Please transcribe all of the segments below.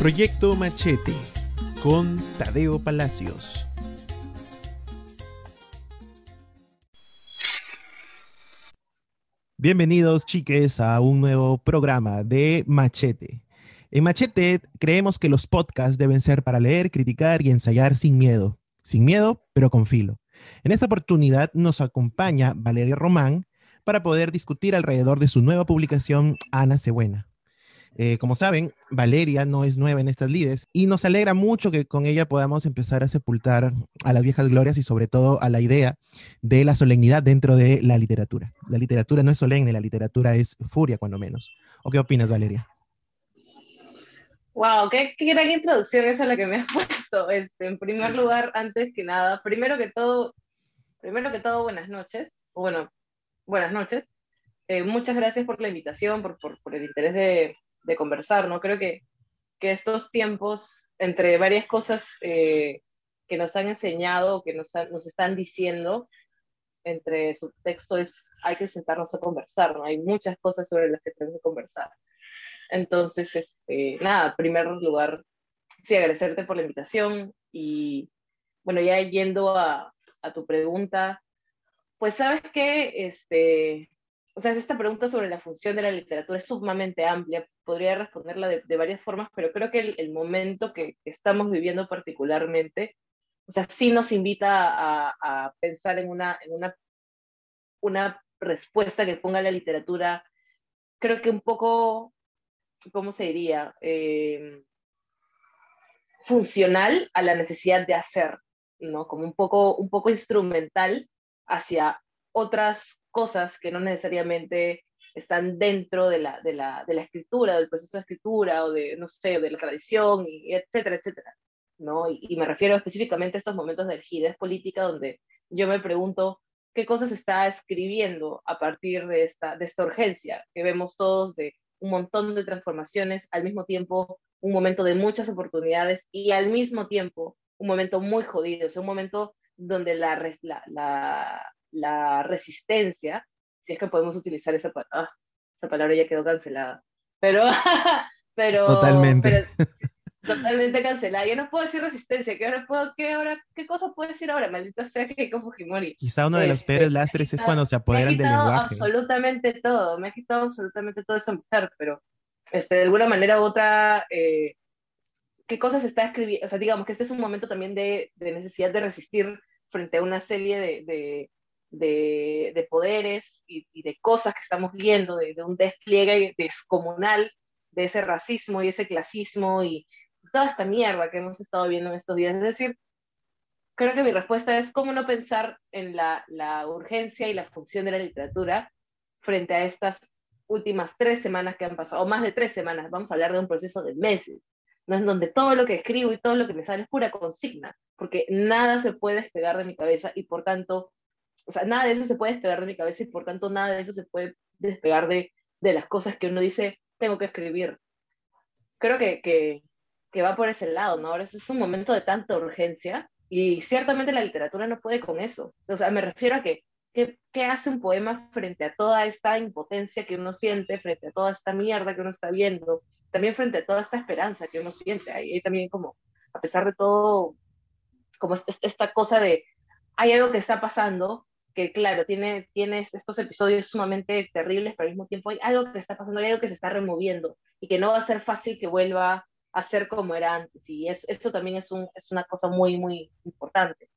Proyecto Machete con Tadeo Palacios. Bienvenidos chiques a un nuevo programa de Machete. En Machete creemos que los podcasts deben ser para leer, criticar y ensayar sin miedo. Sin miedo, pero con filo. En esta oportunidad nos acompaña Valeria Román para poder discutir alrededor de su nueva publicación Ana Cebuena. Eh, como saben, Valeria no es nueva en estas lides y nos alegra mucho que con ella podamos empezar a sepultar a las viejas glorias y sobre todo a la idea de la solemnidad dentro de la literatura. La literatura no es solemne, la literatura es furia, cuando menos. ¿O qué opinas, Valeria? Wow, qué, gran introducción esa la que me has puesto. Este, en primer lugar, antes que nada, primero que todo, primero que todo, buenas noches. Bueno, buenas noches. Eh, muchas gracias por la invitación, por, el interés de, de conversar, ¿no? Creo que, que estos tiempos, entre varias cosas eh, que nos han enseñado, que nos, nos están diciendo, entre su texto es, hay que sentarnos a conversar, ¿no? Hay muchas cosas sobre las que tenemos que conversar. Entonces, este, nada, en primer lugar, sí, agradecerte por la invitación y, bueno, ya yendo a, a tu pregunta, pues sabes que, este, o sea, esta pregunta sobre la función de la literatura es sumamente amplia, podría responderla de, varias formas, pero creo que el, momento que, estamos viviendo particularmente, o sea, sí nos invita a, pensar en, una respuesta que ponga la literatura, creo que un poco, ¿cómo se diría? Em, funcional a la necesidad de hacer, ¿no? Como un poco, un poco instrumental hacia otras cosas que no necesariamente están dentro de la, de la, de la escritura, del proceso de escritura o de, no sé, de la tradición, y etcétera, etcétera. ¿no? Y, me refiero específicamente a estos momentos de rigidez política donde yo me pregunto qué cosas está escribiendo a partir de esta, de esta urgencia que vemos todos de un montón de transformaciones, al mismo tiempo un momento de muchas oportunidades y al mismo tiempo un momento muy jodido, es un momento donde la, la, la resistencia, si es que podemos utilizar esa, ah, esa palabra ya quedó cancelada, pero, pero, totalmente. totalmente cancelada. Yo no puedo decir resistencia, ¿qué, ahora puedo, qué, ahora, ¿qué cosa puedo decir ahora? Maldita sea que como Fujimori. Quizá uno de los este, peores lastres es cuando se apoderan del lenguaje. absolutamente todo, me ha quitado absolutamente todo esa mujer, pero este, de alguna manera u otra, eh, ¿qué cosas está escribiendo? O sea, digamos que este es un momento también de, de necesidad de resistir frente a una serie de, de, poderes y, de cosas que estamos viendo, de, un despliegue descomunal de ese racismo y ese clasismo y toda esta mierda que hemos estado viendo en estos días. Es decir, creo que mi respuesta es cómo no pensar en la, la urgencia y la función de la literatura frente a estas últimas tres semanas que han pasado, o más de tres semanas, vamos a hablar de un proceso de meses, ¿no? en donde todo lo que escribo y todo lo que me sale es pura consigna, porque nada se puede despegar de mi cabeza y por tanto o sea, nada de eso se puede despegar de mi cabeza y por tanto nada de eso se puede despegar de, de las cosas que uno dice, tengo que escribir. Creo que, que, que va por ese lado, ¿no? Ahora es un momento de tanta urgencia y ciertamente la literatura no puede con eso. O sea, me refiero a que, ¿qué, ¿qué hace un poema frente a toda esta impotencia que uno siente, frente a toda esta mierda que uno está viendo, también frente a toda esta esperanza que uno siente? Ahí, también como, a pesar de todo, como esta cosa de, hay algo que está pasando que claro, tiene, tiene estos episodios sumamente terribles, pero al mismo tiempo hay algo que está pasando, hay algo que se está removiendo y que no va a ser fácil que vuelva a ser como era antes. Y es, esto también es, un, es una cosa muy, muy importante.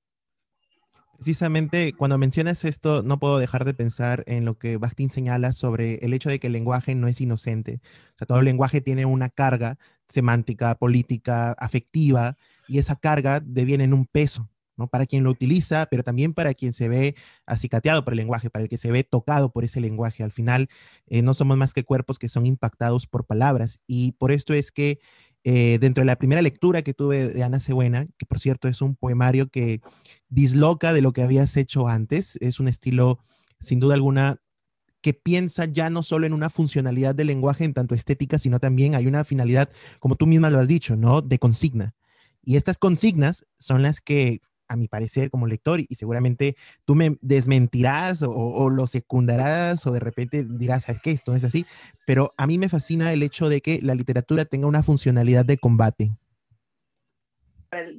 Precisamente cuando mencionas esto, no puedo dejar de pensar en lo que Bakhtin señala sobre el hecho de que el lenguaje no es inocente. O sea, todo el lenguaje tiene una carga semántica, política, afectiva, y esa carga deviene en un peso. ¿No? Para quien lo utiliza, pero también para quien se ve acicateado por el lenguaje, para el que se ve tocado por ese lenguaje. Al final, eh, no somos más que cuerpos que son impactados por palabras. Y por esto es que eh, dentro de la primera lectura que tuve de Ana Cebuena, que por cierto es un poemario que disloca de lo que habías hecho antes, es un estilo, sin duda alguna, que piensa ya no solo en una funcionalidad del lenguaje en tanto estética, sino también hay una finalidad, como tú misma lo has dicho, ¿no? De consigna. Y estas consignas son las que a mi parecer como lector, y seguramente tú me desmentirás o, lo secundarás o de repente dirás, ¿sabes qué? Esto no es así, pero a mí me fascina el hecho de que la literatura tenga una funcionalidad de combate.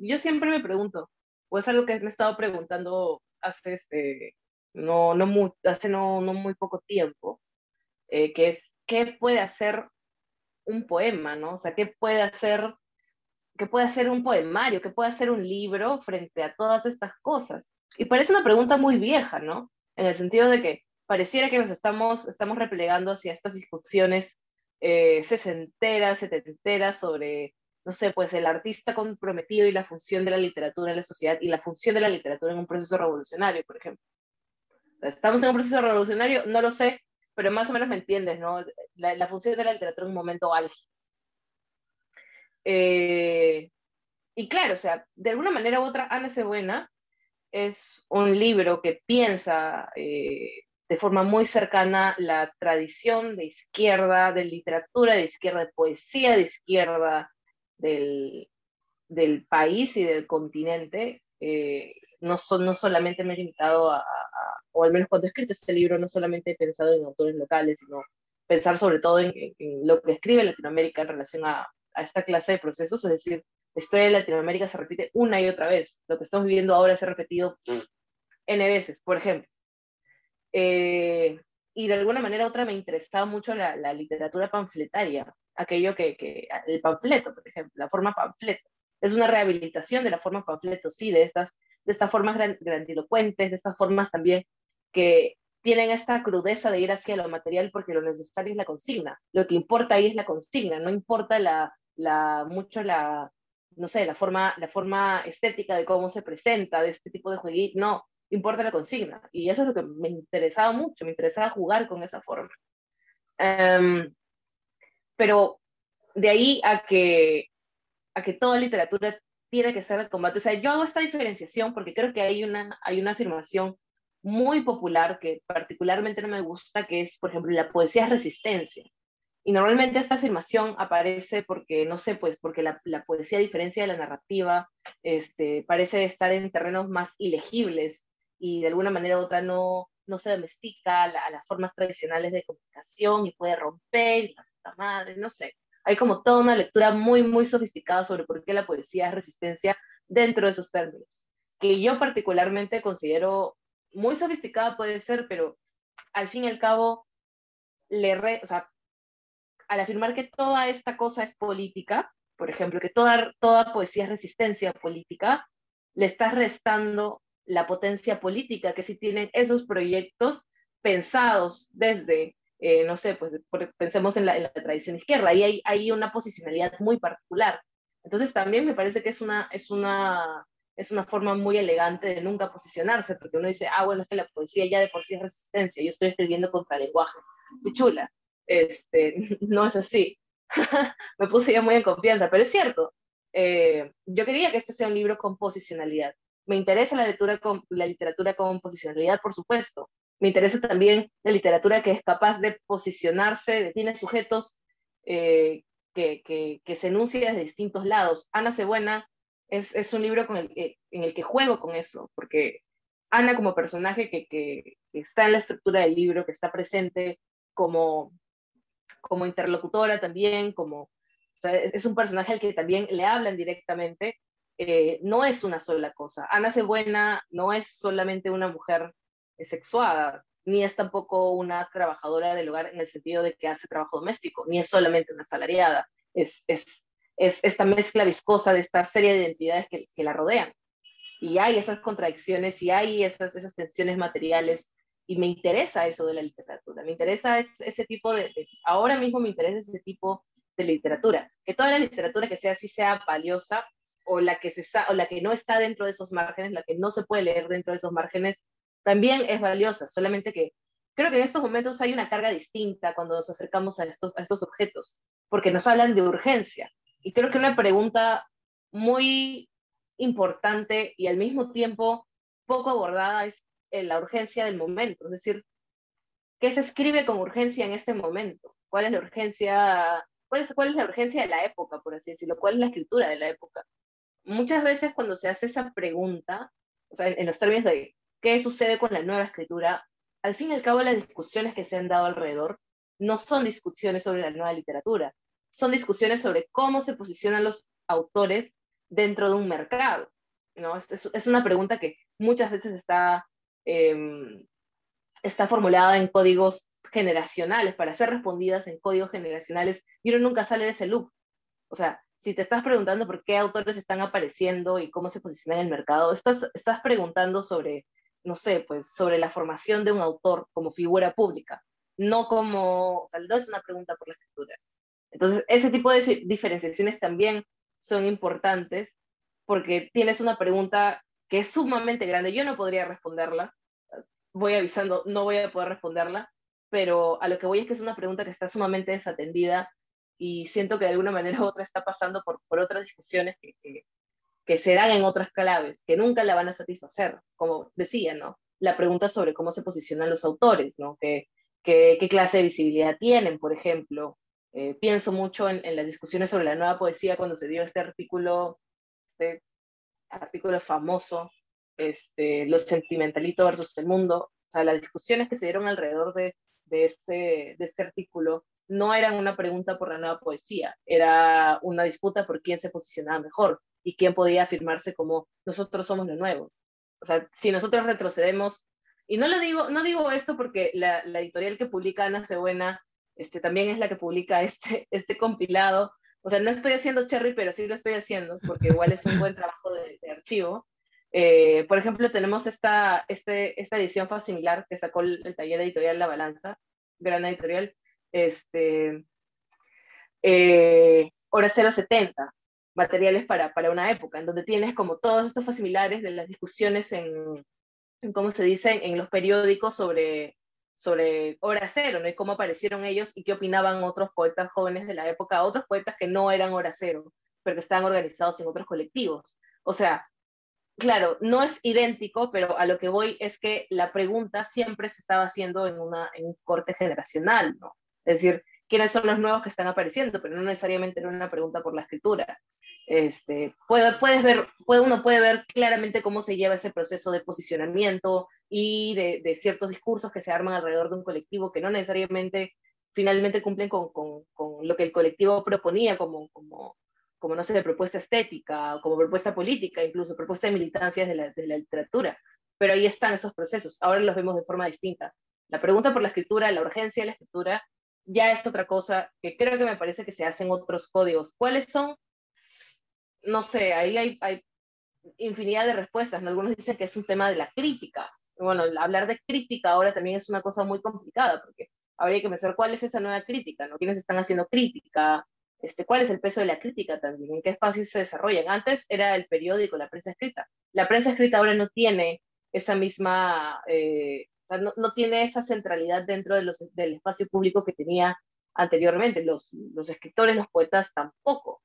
Yo siempre me pregunto, o es algo que me he estado preguntando hace, este, no, no, muy, hace no, no muy poco tiempo, eh, que es, ¿qué puede hacer un poema, ¿no? O sea, ¿qué puede hacer que puede hacer un poemario, que puede hacer un libro frente a todas estas cosas. Y parece una pregunta muy vieja, ¿no? En el sentido de que pareciera que nos estamos, estamos replegando hacia estas discusiones eh, sesenteras, setenteras sobre, no sé, pues el artista comprometido y la función de la literatura en la sociedad y la función de la literatura en un proceso revolucionario, por ejemplo. ¿Estamos en un proceso revolucionario? No lo sé, pero más o menos me entiendes, ¿no? La, la función de la literatura en un momento álgido. Eh, y claro, o sea, de alguna manera u otra, Ana Cebuena es un libro que piensa eh, de forma muy cercana la tradición de izquierda, de literatura de izquierda, de poesía de izquierda del, del país y del continente. Eh, no, son, no solamente me he limitado a, o al menos cuando he escrito este libro, no solamente he pensado en autores locales, sino pensar sobre todo en lo que escribe Latinoamérica en relación a, a esta clase de procesos, es decir, la historia de Latinoamérica se repite una y otra vez. Lo que estamos viviendo ahora se ha repetido N veces, por ejemplo. Eh, y de alguna manera u otra me interesaba mucho la, literatura panfletaria, aquello que, que, el panfleto, por ejemplo, la forma panfleto. Es una rehabilitación de la forma panfleto, sí, de estas, de estas formas grandilocuentes, de estas formas también que tienen esta crudeza de ir hacia lo material porque lo necesario es la consigna. Lo que importa ahí es la consigna, no importa la, la, mucho la, no sé, la forma, la forma estética de cómo se presenta, de este tipo de jueguito, no, importa la consigna. Y eso es lo que me interesaba mucho, me interesaba jugar con esa forma. Em, pero de ahí a que, a que toda literatura tiene que ser de combate. O sea, yo hago esta diferenciación porque creo que hay una, hay una afirmación muy popular que particularmente no me gusta, que es, por ejemplo, la poesía es resistencia. Y normalmente esta afirmación aparece porque, no sé, pues porque la, poesía, a diferencia de la narrativa, este, parece estar en terrenos más ilegibles y de alguna manera u otra no, no se domestica a, las formas tradicionales de comunicación y puede romper, y la madre, no sé. Hay como toda una lectura muy, muy sofisticada sobre por qué la poesía es resistencia dentro de esos términos, que yo particularmente considero muy sofisticada puede ser, pero al fin y al cabo, le re, o sea, al afirmar que toda esta cosa es política, por ejemplo, que toda, toda poesía es resistencia política, le está restando la potencia política que si tienen esos proyectos pensados desde, eh, no sé, pues pensemos en la, en la, tradición izquierda, y hay, hay una posicionalidad muy particular. Entonces también me parece que es una, es una, es una forma muy elegante de nunca posicionarse, porque uno dice, ah, bueno, es que la poesía ya de por sí es resistencia, yo estoy escribiendo contra lenguaje. Muy chula este, no es así. Me puse ya muy en confianza, pero es cierto. Eh, yo quería que este sea un libro con posicionalidad. Me interesa la, lectura con, la literatura con posicionalidad, por supuesto. Me interesa también la literatura que es capaz de posicionarse, tiene sujetos eh, que, que, que, se enuncian desde distintos lados. Ana Cebuena es, es un libro con el en el que juego con eso, porque Ana como personaje que, que, está en la estructura del libro, que está presente como, como interlocutora también, como, es, un personaje al que también le hablan directamente, eh, no es una sola cosa. Ana Cebuena no es solamente una mujer sexuada, ni es tampoco una trabajadora del hogar en el sentido de que hace trabajo doméstico, ni es solamente una asalariada, es, es, es esta mezcla viscosa de esta serie de identidades que, que, la rodean. Y hay esas contradicciones y hay esas, esas tensiones materiales y me interesa eso de la literatura, me interesa ese, tipo de, ahora mismo me interesa ese tipo de literatura, que toda la literatura que sea así sea valiosa o la que, se, o la que no está dentro de esos márgenes, la que no se puede leer dentro de esos márgenes, también es valiosa, solamente que creo que en estos momentos hay una carga distinta cuando nos acercamos a estos, a estos objetos, porque nos hablan de urgencia. Y creo que una pregunta muy importante y al mismo tiempo poco abordada es la urgencia del momento, es decir, ¿qué se escribe con urgencia en este momento? ¿Cuál es la urgencia, cuál es, cuál es la urgencia de la época, por así decirlo? ¿Cuál es la escritura de la época? Muchas veces cuando se hace esa pregunta, o sea, en los términos de qué sucede con la nueva escritura, al fin y al cabo las discusiones que se han dado alrededor no son discusiones sobre la nueva literatura, son discusiones sobre cómo se posicionan los autores dentro de un mercado. ¿no? Es, es una pregunta que muchas veces está, em, está formulada en códigos generacionales, para ser respondidas en códigos generacionales, y uno nunca sale de ese loop. O sea, si te estás preguntando por qué autores están apareciendo y cómo se posicionan en el mercado, estás, estás preguntando sobre, no sé, pues sobre la formación de un autor como figura pública, no como, o sea, no es una pregunta por la escritura. Entonces, ese tipo de diferenciaciones también son importantes porque tienes una pregunta que es sumamente grande. Yo no podría responderla, voy avisando, no voy a poder responderla, pero a lo que voy es que es una pregunta que está sumamente desatendida y siento que de alguna manera u otra está pasando por, por otras discusiones que, que, se dan en otras claves, que nunca la van a satisfacer, como decía, ¿no? La pregunta sobre cómo se posicionan los autores, ¿no? ¿Qué, qué, qué clase de visibilidad tienen, por ejemplo? Eh, pienso mucho en, en, las discusiones sobre la nueva poesía cuando se dio este artículo, este artículo famoso, este, Los sentimentalitos versus el mundo, o sea, las discusiones que se dieron alrededor de de este, de este artículo no eran una pregunta por la nueva poesía, era una disputa por quién se posicionaba mejor y quién podía afirmarse como nosotros somos lo nuevo. O sea, si nosotros retrocedemos, y no lo digo, no digo esto porque la, editorial que publica Ana Cebuena este, también es la que publica este, este compilado. O sea, no estoy haciendo cherry, pero sí lo estoy haciendo porque igual es un buen trabajo de, de archivo. Eh, por ejemplo, tenemos esta, este, esta edición similar que sacó el, taller editorial La Balanza, gran editorial, este, eh, Hora 070, materiales para, para una época, en donde tienes como todos estos facimilares de las discusiones en, en cómo se dice, en los periódicos sobre, sobre Hora Cero, ¿no? Y cómo aparecieron ellos y qué opinaban otros poetas jóvenes de la época, otros poetas que no eran Hora Cero, pero que estaban organizados en otros colectivos. O sea, claro, no es idéntico, pero a lo que voy es que la pregunta siempre se estaba haciendo en, una, en un corte generacional, ¿no? Es decir, ¿quiénes son los nuevos que están apareciendo? Pero no necesariamente era una pregunta por la escritura. Este, puede, puedes ver, puede, uno puede ver claramente cómo se lleva ese proceso de posicionamiento y de, ciertos discursos que se arman alrededor de un colectivo que no necesariamente finalmente cumplen con, con, con lo que el colectivo proponía como, como, como no sé, propuesta estética, como propuesta política, incluso propuesta de militancias de la, de la literatura. Pero ahí están esos procesos. Ahora los vemos de forma distinta. La pregunta por la escritura, la urgencia de la escritura, ya es otra cosa que creo que me parece que se hacen otros códigos. ¿Cuáles son? No sé, ahí hay, infinidad de respuestas. ¿no? Algunos dicen que es un tema de la crítica. Bueno, hablar de crítica ahora también es una cosa muy complicada, porque habría que pensar cuál es esa nueva crítica, ¿no? ¿Quiénes están haciendo crítica? Este, cuál es el peso de la crítica también, en qué espacios se desarrollan. Antes era el periódico, la prensa escrita. La prensa escrita ahora no tiene esa misma, eh, no, no, tiene esa centralidad dentro de los, del espacio público que tenía anteriormente. Los, los escritores, los poetas tampoco.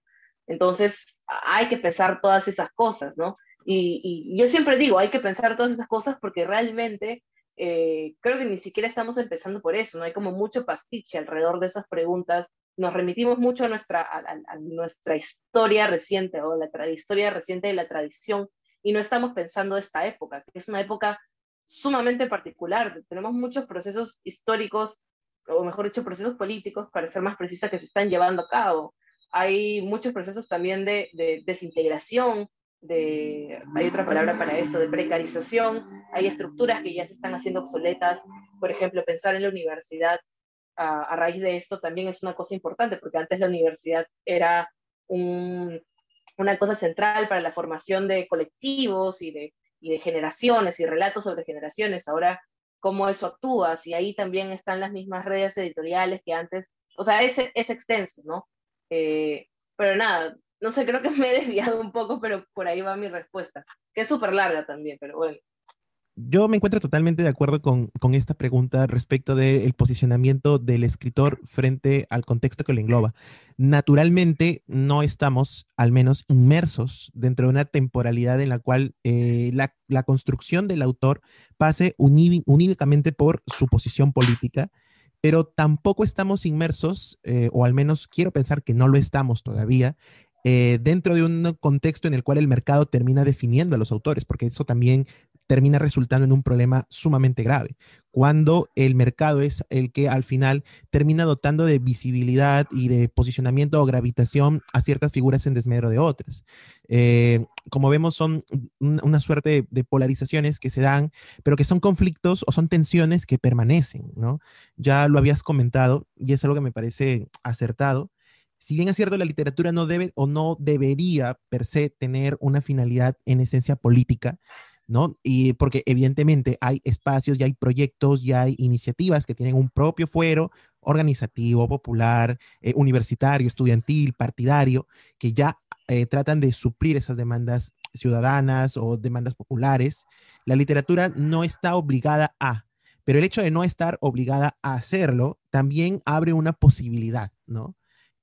Entonces, hay que pensar todas esas cosas, ¿no? Y, yo siempre digo, hay que pensar todas esas cosas porque realmente eh, creo que ni siquiera estamos empezando por eso, ¿no? Hay como mucho pastiche alrededor de esas preguntas nos remitimos mucho a nuestra, a, nuestra historia reciente o la historia reciente de la tradición y no estamos pensando esta época, que es una época sumamente particular. Tenemos muchos procesos históricos, o mejor dicho, procesos políticos, para ser más precisa, que se están llevando a cabo. Hay muchos procesos también de, de desintegración, de, hay otra palabra para esto, de precarización, hay estructuras que ya se están haciendo obsoletas, por ejemplo, pensar en la universidad a, raíz de esto también es una cosa importante, porque antes la universidad era una cosa central para la formación de colectivos y de, y de generaciones y relatos sobre generaciones. Ahora, cómo eso actúa, si ahí también están las mismas redes editoriales que antes, o sea, es, es extenso, ¿no? Eh, pero nada, no sé, creo que me he desviado un poco, pero por ahí va mi respuesta, que es súper larga también, pero bueno yo me encuentro totalmente de acuerdo con, esta pregunta respecto del posicionamiento del escritor frente al contexto que lo engloba. Naturalmente, no estamos, al menos, inmersos dentro de una temporalidad en la cual eh, la, construcción del autor pase uníficamente por su posición política, pero tampoco estamos inmersos, eh, o al menos quiero pensar que no lo estamos todavía, eh, dentro de un contexto en el cual el mercado termina definiendo a los autores, porque eso también termina resultando en un problema sumamente grave, cuando el mercado es el que al final termina dotando de visibilidad y de posicionamiento o gravitación a ciertas figuras en desmedro de otras. Eh, como vemos, son una suerte de, polarizaciones que se dan, pero que son conflictos o son tensiones que permanecen, ¿no? Ya lo habías comentado y es algo que me parece acertado. Si bien es cierto, la literatura no debe o no debería per se tener una finalidad en esencia política, ¿no? Y porque evidentemente hay espacios y hay proyectos y hay iniciativas que tienen un propio fuero organizativo, popular, eh, universitario, estudiantil, partidario, que ya eh, tratan de suplir esas demandas ciudadanas o demandas populares. La literatura no está obligada a, pero el hecho de no estar obligada a hacerlo también abre una posibilidad, ¿no?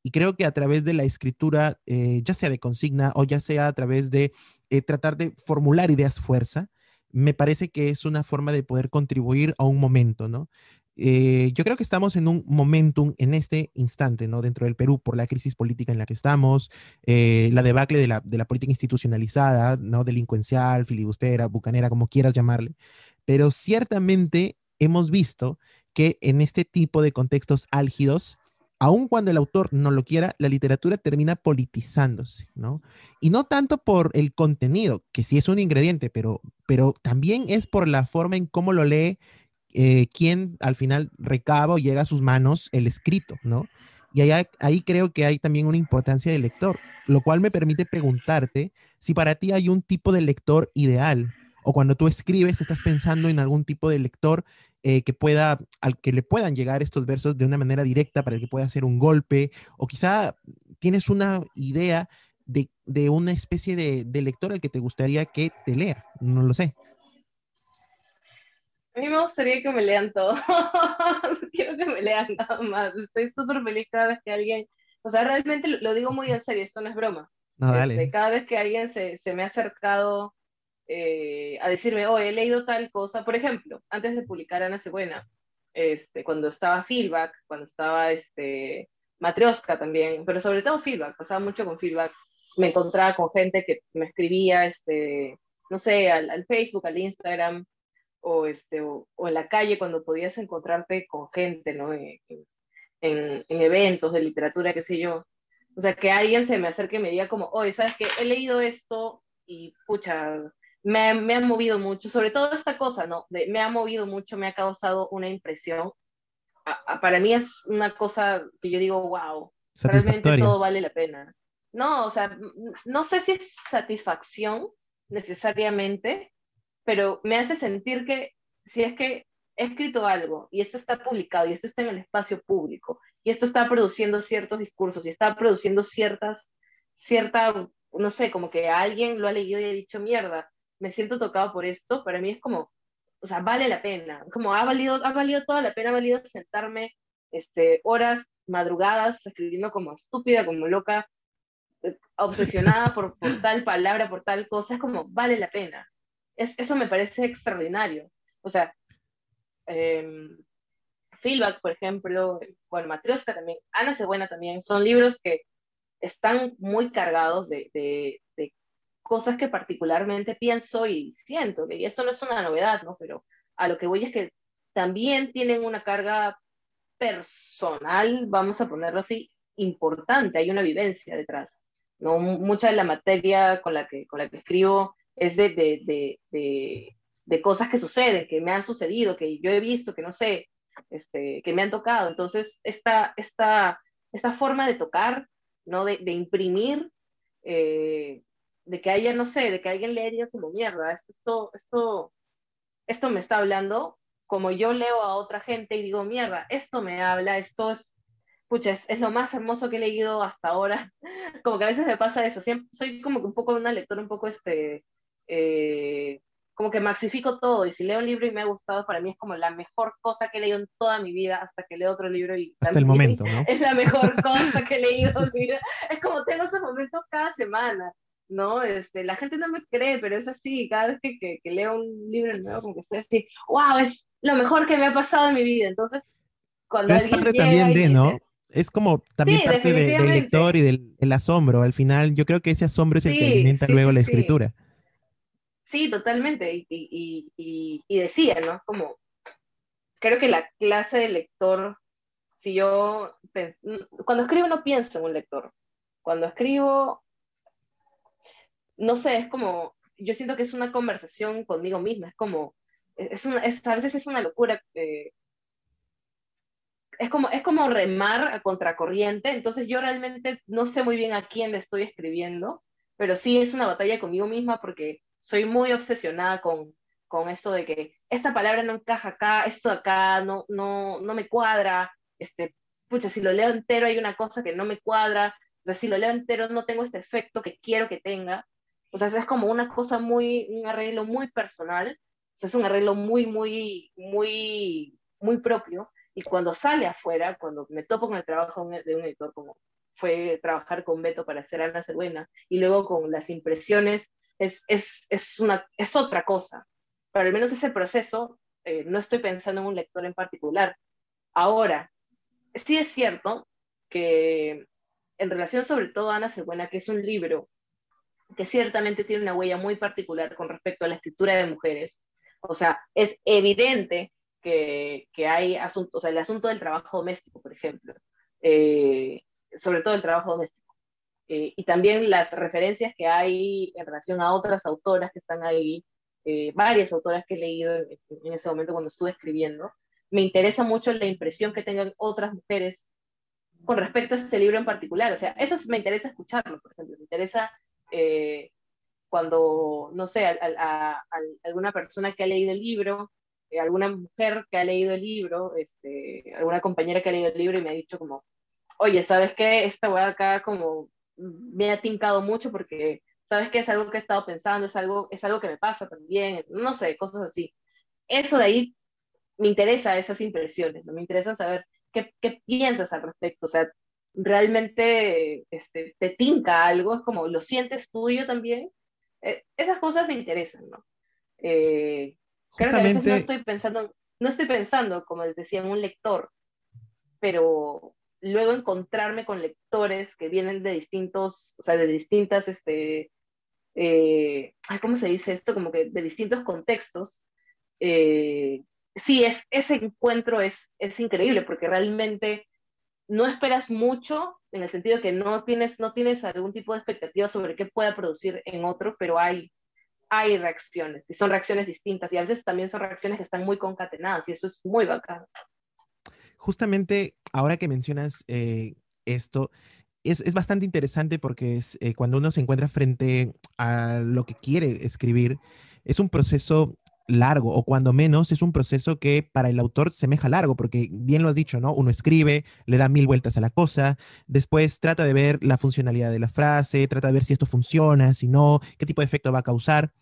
Y creo que a través de la escritura, eh, ya sea de consigna o ya sea a través de eh, tratar de formular ideas fuerza, me parece que es una forma de poder contribuir a un momento, ¿no? Eh, yo creo que estamos en un momentum en este instante, ¿no? Dentro del Perú, por la crisis política en la que estamos, la debacle de la, de la, política institucionalizada, ¿no? Delincuencial, filibustera, bucanera, como quieras llamarle. Pero ciertamente hemos visto que en este tipo de contextos álgidos, aun cuando el autor no lo quiera, la literatura termina politizándose, ¿no? Y no tanto por el contenido, que sí es un ingrediente, pero, pero también es por la forma en cómo lo lee eh, quien al final recaba o llega a sus manos el escrito, ¿no? Y ahí, ahí creo que hay también una importancia del lector, lo cual me permite preguntarte si para ti hay un tipo de lector ideal, o cuando tú escribes estás pensando en algún tipo de lector eh, que pueda, al que le puedan llegar estos versos de una manera directa para el que pueda hacer un golpe, o quizá tienes una idea de, de una especie de, de, lector al que te gustaría que te lea, no lo sé. A mí me gustaría que me lean todo, quiero que me lean nada más, estoy súper feliz cada vez que alguien, o sea, realmente lo, digo muy en serio, esto no es broma. No, dale. Este, cada vez que alguien se, se me ha acercado eh, a decirme, oh, he leído tal cosa. Por ejemplo, antes de publicar Ana Buena, este, cuando estaba Feedback, cuando estaba este, Matrioska también, pero sobre todo Feedback, pasaba mucho con Feedback, me encontraba con gente que me escribía, este, no sé, al, Facebook, al Instagram, o, este, o, en la calle cuando podías encontrarte con gente, ¿no? En, en, en, eventos de literatura, qué sé yo. O sea, que alguien se me acerque y me diga como, oye, ¿sabes qué? He leído esto y, pucha, me, me ha movido mucho, sobre todo esta cosa, ¿no? me ha movido mucho, me ha causado una impresión. para mí es una cosa que yo digo, wow, realmente todo vale la pena. No, o sea, no sé si es satisfacción necesariamente, pero me hace sentir que si es que he escrito algo y esto está publicado y esto está en el espacio público y esto está produciendo ciertos discursos y está produciendo ciertas, cierta, no sé, como que alguien lo ha leído y ha dicho mierda, me siento tocado por esto, para mí es como, o sea, vale la pena, como ha valido, ha valido toda la pena, ha valido sentarme este, horas, madrugadas, escribiendo como estúpida, como loca, eh, obsesionada por, por tal palabra, por tal cosa, es como, vale la pena. Es, eso me parece extraordinario. O sea, eh, Feedback, por ejemplo, bueno, Matrioska también, Ana Cebuena también, son libros que están muy cargados de, de, cosas que particularmente pienso y siento, que esto no es una novedad, ¿no? Pero a lo que voy es que también tienen una carga personal, vamos a ponerlo así, importante, hay una vivencia detrás, ¿no? Mucha de la materia con la que, con la que escribo es de, de, de, de, cosas que suceden, que me han sucedido, que yo he visto, que no sé, este, que me han tocado. Entonces, esta, esta, esta forma de tocar, ¿no? de, de imprimir, eh, de que haya, no sé, de que alguien le diga como mierda, esto, esto, esto, esto me está hablando, como yo leo a otra gente y digo, mierda, esto me habla, esto es, pucha, es, lo más hermoso que he leído hasta ahora. Como que a veces me pasa eso, siempre, soy como que un poco una lectora un poco este, eh, como que maxifico todo y si leo un libro y me ha gustado, para mí es como la mejor cosa que he leído en toda mi vida hasta que leo otro libro y... Hasta el momento, ¿no? Es la mejor cosa que he leído en mi vida. Es como tengo esos momentos cada semana. ¿No? Este, la gente no me cree, pero es así, cada vez que, que, leo un libro nuevo, como que estoy así, wow, es lo mejor que me ha pasado en mi vida. Entonces, cuando es parte también de, ¿no? es como también parte del lector y del asombro. Al final, yo creo que ese asombro es el que alimenta luego la escritura. Sí, totalmente. Y, y, decía, ¿no? Como, creo que la clase de lector, si yo, cuando escribo no pienso en un lector. Cuando escribo, no sé, es como, yo siento que es una conversación conmigo misma, es como, es una, a veces es una locura. Eh, es como, es como remar a contracorriente, entonces yo realmente no sé muy bien a quién le estoy escribiendo, pero sí es una batalla conmigo misma porque soy muy obsesionada con, con esto de que esta palabra no encaja acá, esto acá no, no, no me cuadra, este, pucha, si lo leo entero hay una cosa que no me cuadra, o sea, si lo leo entero no tengo este efecto que quiero que tenga, o sea, es como una cosa muy, un arreglo muy personal, o sea, es un arreglo muy, muy, muy, muy propio, y cuando sale afuera, cuando me topo con el trabajo de un editor como fue trabajar con Beto para hacer Ana Cerbuena, y luego con las impresiones es, es, es, una, es otra cosa. Pero al menos ese proceso, eh, no estoy pensando en un lector en particular. Ahora, sí es cierto que en relación sobre todo a Ana Cebuena, que es un libro que ciertamente tiene una huella muy particular con respecto a la escritura de mujeres, o sea, es evidente que, que hay asuntos, o sea, el asunto del trabajo doméstico, por ejemplo, eh, sobre todo el trabajo doméstico eh, y también las referencias que hay en relación a otras autoras que están ahí, eh, varias autoras que he leído en, ese momento cuando estuve escribiendo. Me interesa mucho la impresión que tengan otras mujeres con respecto a este libro en particular. O sea, eso me interesa escucharlo, por ejemplo. Me interesa eh, cuando, no sé, a, alguna persona que ha leído el libro, alguna mujer que ha leído el libro, este, alguna compañera que ha leído el libro y me ha dicho como, oye, ¿sabes qué? Esta weá acá como me ha tincado mucho porque, ¿sabes que Es algo que he estado pensando, es algo, es algo que me pasa también, no sé, cosas así. Eso de ahí me interesa esas impresiones, ¿no? me interesa saber qué, qué piensas al respecto, o sea, realmente este, te tinca algo, es como, ¿lo sientes tuyo también? Eh, esas cosas me interesan, ¿no? Eh, creo que a veces no estoy pensando, no estoy pensando, como les decía, en un lector, pero luego encontrarme con lectores que vienen de distintos, o sea, de distintas, este, eh, ¿cómo se dice esto? Como que de distintos contextos. Eh, sí, es, ese encuentro es, es increíble porque realmente no esperas mucho en el sentido que no tienes, no tienes algún tipo de expectativa sobre qué pueda producir en otro, pero hay, hay reacciones y son reacciones distintas y a veces también son reacciones que están muy concatenadas y eso es muy bacán. Justamente ahora que mencionas eh, esto, es, bastante interesante porque es, eh, cuando uno se encuentra frente a lo que quiere escribir, es un proceso largo, o cuando menos es un proceso que para el autor semeja largo, porque bien lo has dicho, ¿no? Uno escribe, le da mil vueltas a la cosa, después trata de ver la funcionalidad de la frase, trata de ver si esto funciona, si no, qué tipo de efecto va a causar.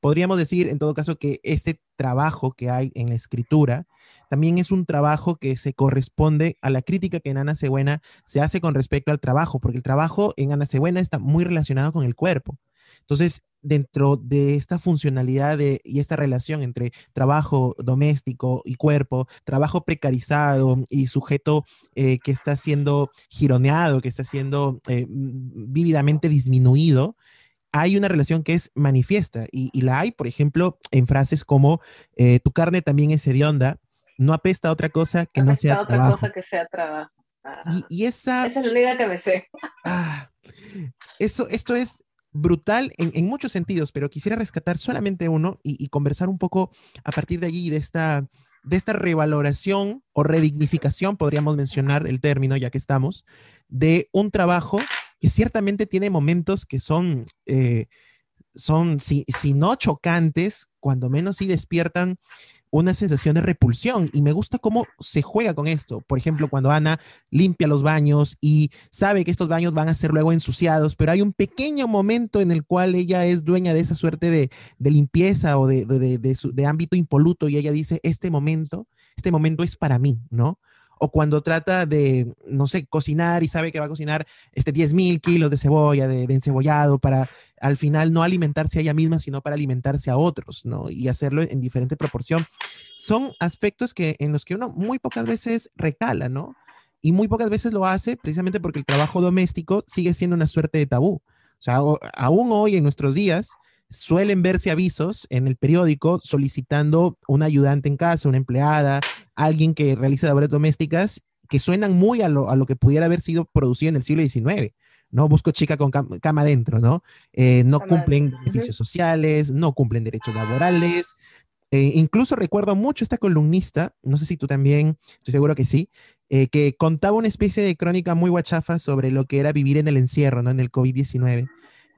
Podríamos decir, en todo caso, que este trabajo que hay en la escritura también es un trabajo que se corresponde a la crítica que en Ana Cebuena se hace con respecto al trabajo, porque el trabajo en Ana Cebuena está muy relacionado con el cuerpo. Entonces, dentro de esta funcionalidad y esta relación entre trabajo doméstico y cuerpo, trabajo precarizado y sujeto eh, que está siendo gironeado, que está siendo eh, vívidamente disminuido, hay una relación que es manifiesta y, la hay, por ejemplo, en frases como eh, tu carne también es hedionda, no apesta a otra cosa que no sea otra cosa que sea trabajo. y, esa... Esa es la única que me sé. Ah, eso, esto es brutal en, muchos sentidos, pero quisiera rescatar solamente uno y, conversar un poco a partir de allí de esta, de esta revaloración o redignificación, podríamos mencionar el término ya que estamos, de un trabajo que ciertamente tiene momentos que son, eh, son si, si no chocantes, cuando menos sí despiertan una sensación de repulsión y me gusta cómo se juega con esto. Por ejemplo, cuando Ana limpia los baños y sabe que estos baños van a ser luego ensuciados, pero hay un pequeño momento en el cual ella es dueña de esa suerte de, limpieza o de, de ámbito impoluto y ella dice, este momento, este momento es para mí, ¿no? O cuando trata de, no sé, cocinar y sabe que va a cocinar este 10 mil kilos de cebolla, de, encebollado, para al final no alimentarse a ella misma, sino para alimentarse a otros, ¿no? Y hacerlo en diferente proporción. Son aspectos que, en los que uno muy pocas veces recala, ¿no? y muy pocas veces lo hace precisamente porque el trabajo doméstico sigue siendo una suerte de tabú. O sea, aún hoy en nuestros días suelen verse avisos en el periódico solicitando un ayudante en casa, una empleada, alguien que realice labores domésticas que suenan muy a lo, a lo que pudiera haber sido producido en el siglo XIX. ¿no? Busco chica con cama adentro, ¿no? Eh, no cumplen beneficios sociales, no cumplen derechos laborales. Eh, incluso recuerdo mucho esta columnista, no sé si tú también, estoy seguro que sí, eh, que contaba una especie de crónica muy guachafa sobre lo que era vivir en el encierro, ¿no? En el COVID-19.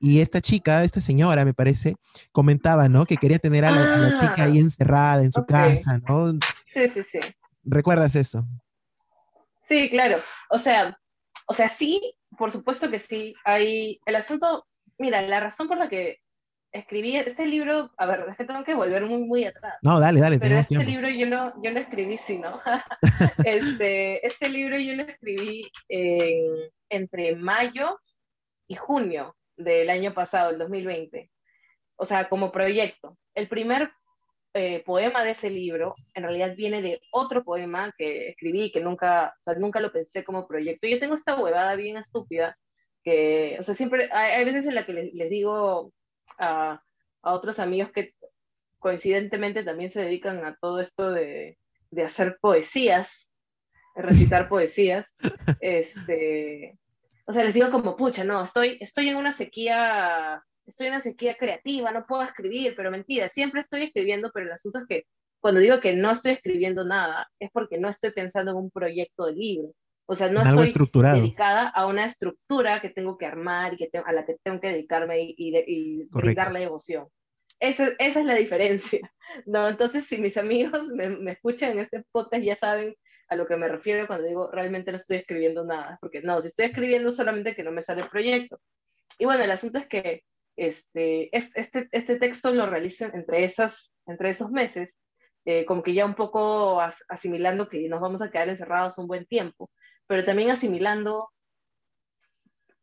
Y esta chica, esta señora, me parece, comentaba, ¿no? Que quería tener a la, chica ahí ah, encerrada en su casa, ¿no? Sí, sí, sí. ¿Recuerdas eso? Sí, claro. O sea, o sea, sí, por supuesto que sí. Hay el asunto, mira, la razón por la que escribí este libro, a ver, es que tengo que volver muy, muy atrás. No, dale, dale. Pero este libro yo lo, yo lo escribí, sí, ¿no? este, este libro yo lo escribí entre mayo y junio del año pasado, el 2020. O sea, como proyecto. El primer eh, poema de ese libro en realidad viene de otro poema que escribí que nunca, o sea, nunca lo pensé como proyecto. Yo tengo esta huevada bien estúpida que, o sea, siempre hay, veces en la que les, digo a, a, otros amigos que coincidentemente también se dedican a todo esto de, de hacer poesías, recitar poesías, este, o sea, les digo como, pucha, no, estoy, estoy en una sequía, estoy en una sequía creativa, no puedo escribir, pero mentira, siempre estoy escribiendo, pero el asunto es que cuando digo que no estoy escribiendo nada, es porque no estoy pensando en un proyecto de libro. O sea, no estoy dedicada a una estructura que tengo que armar y que a la que tengo que dedicarme y, y, y darle devoción. Esa, esa, es la diferencia. ¿no? Entonces, si mis amigos me, me, escuchan en este podcast, ya saben a lo que me refiero cuando digo realmente no estoy escribiendo nada, porque no, si estoy escribiendo solamente que no me sale el proyecto. Y bueno, el asunto es que este, este, este texto lo realizo entre, esas, entre esos meses, eh, como que ya un poco asimilando que nos vamos a quedar encerrados un buen tiempo, pero también asimilando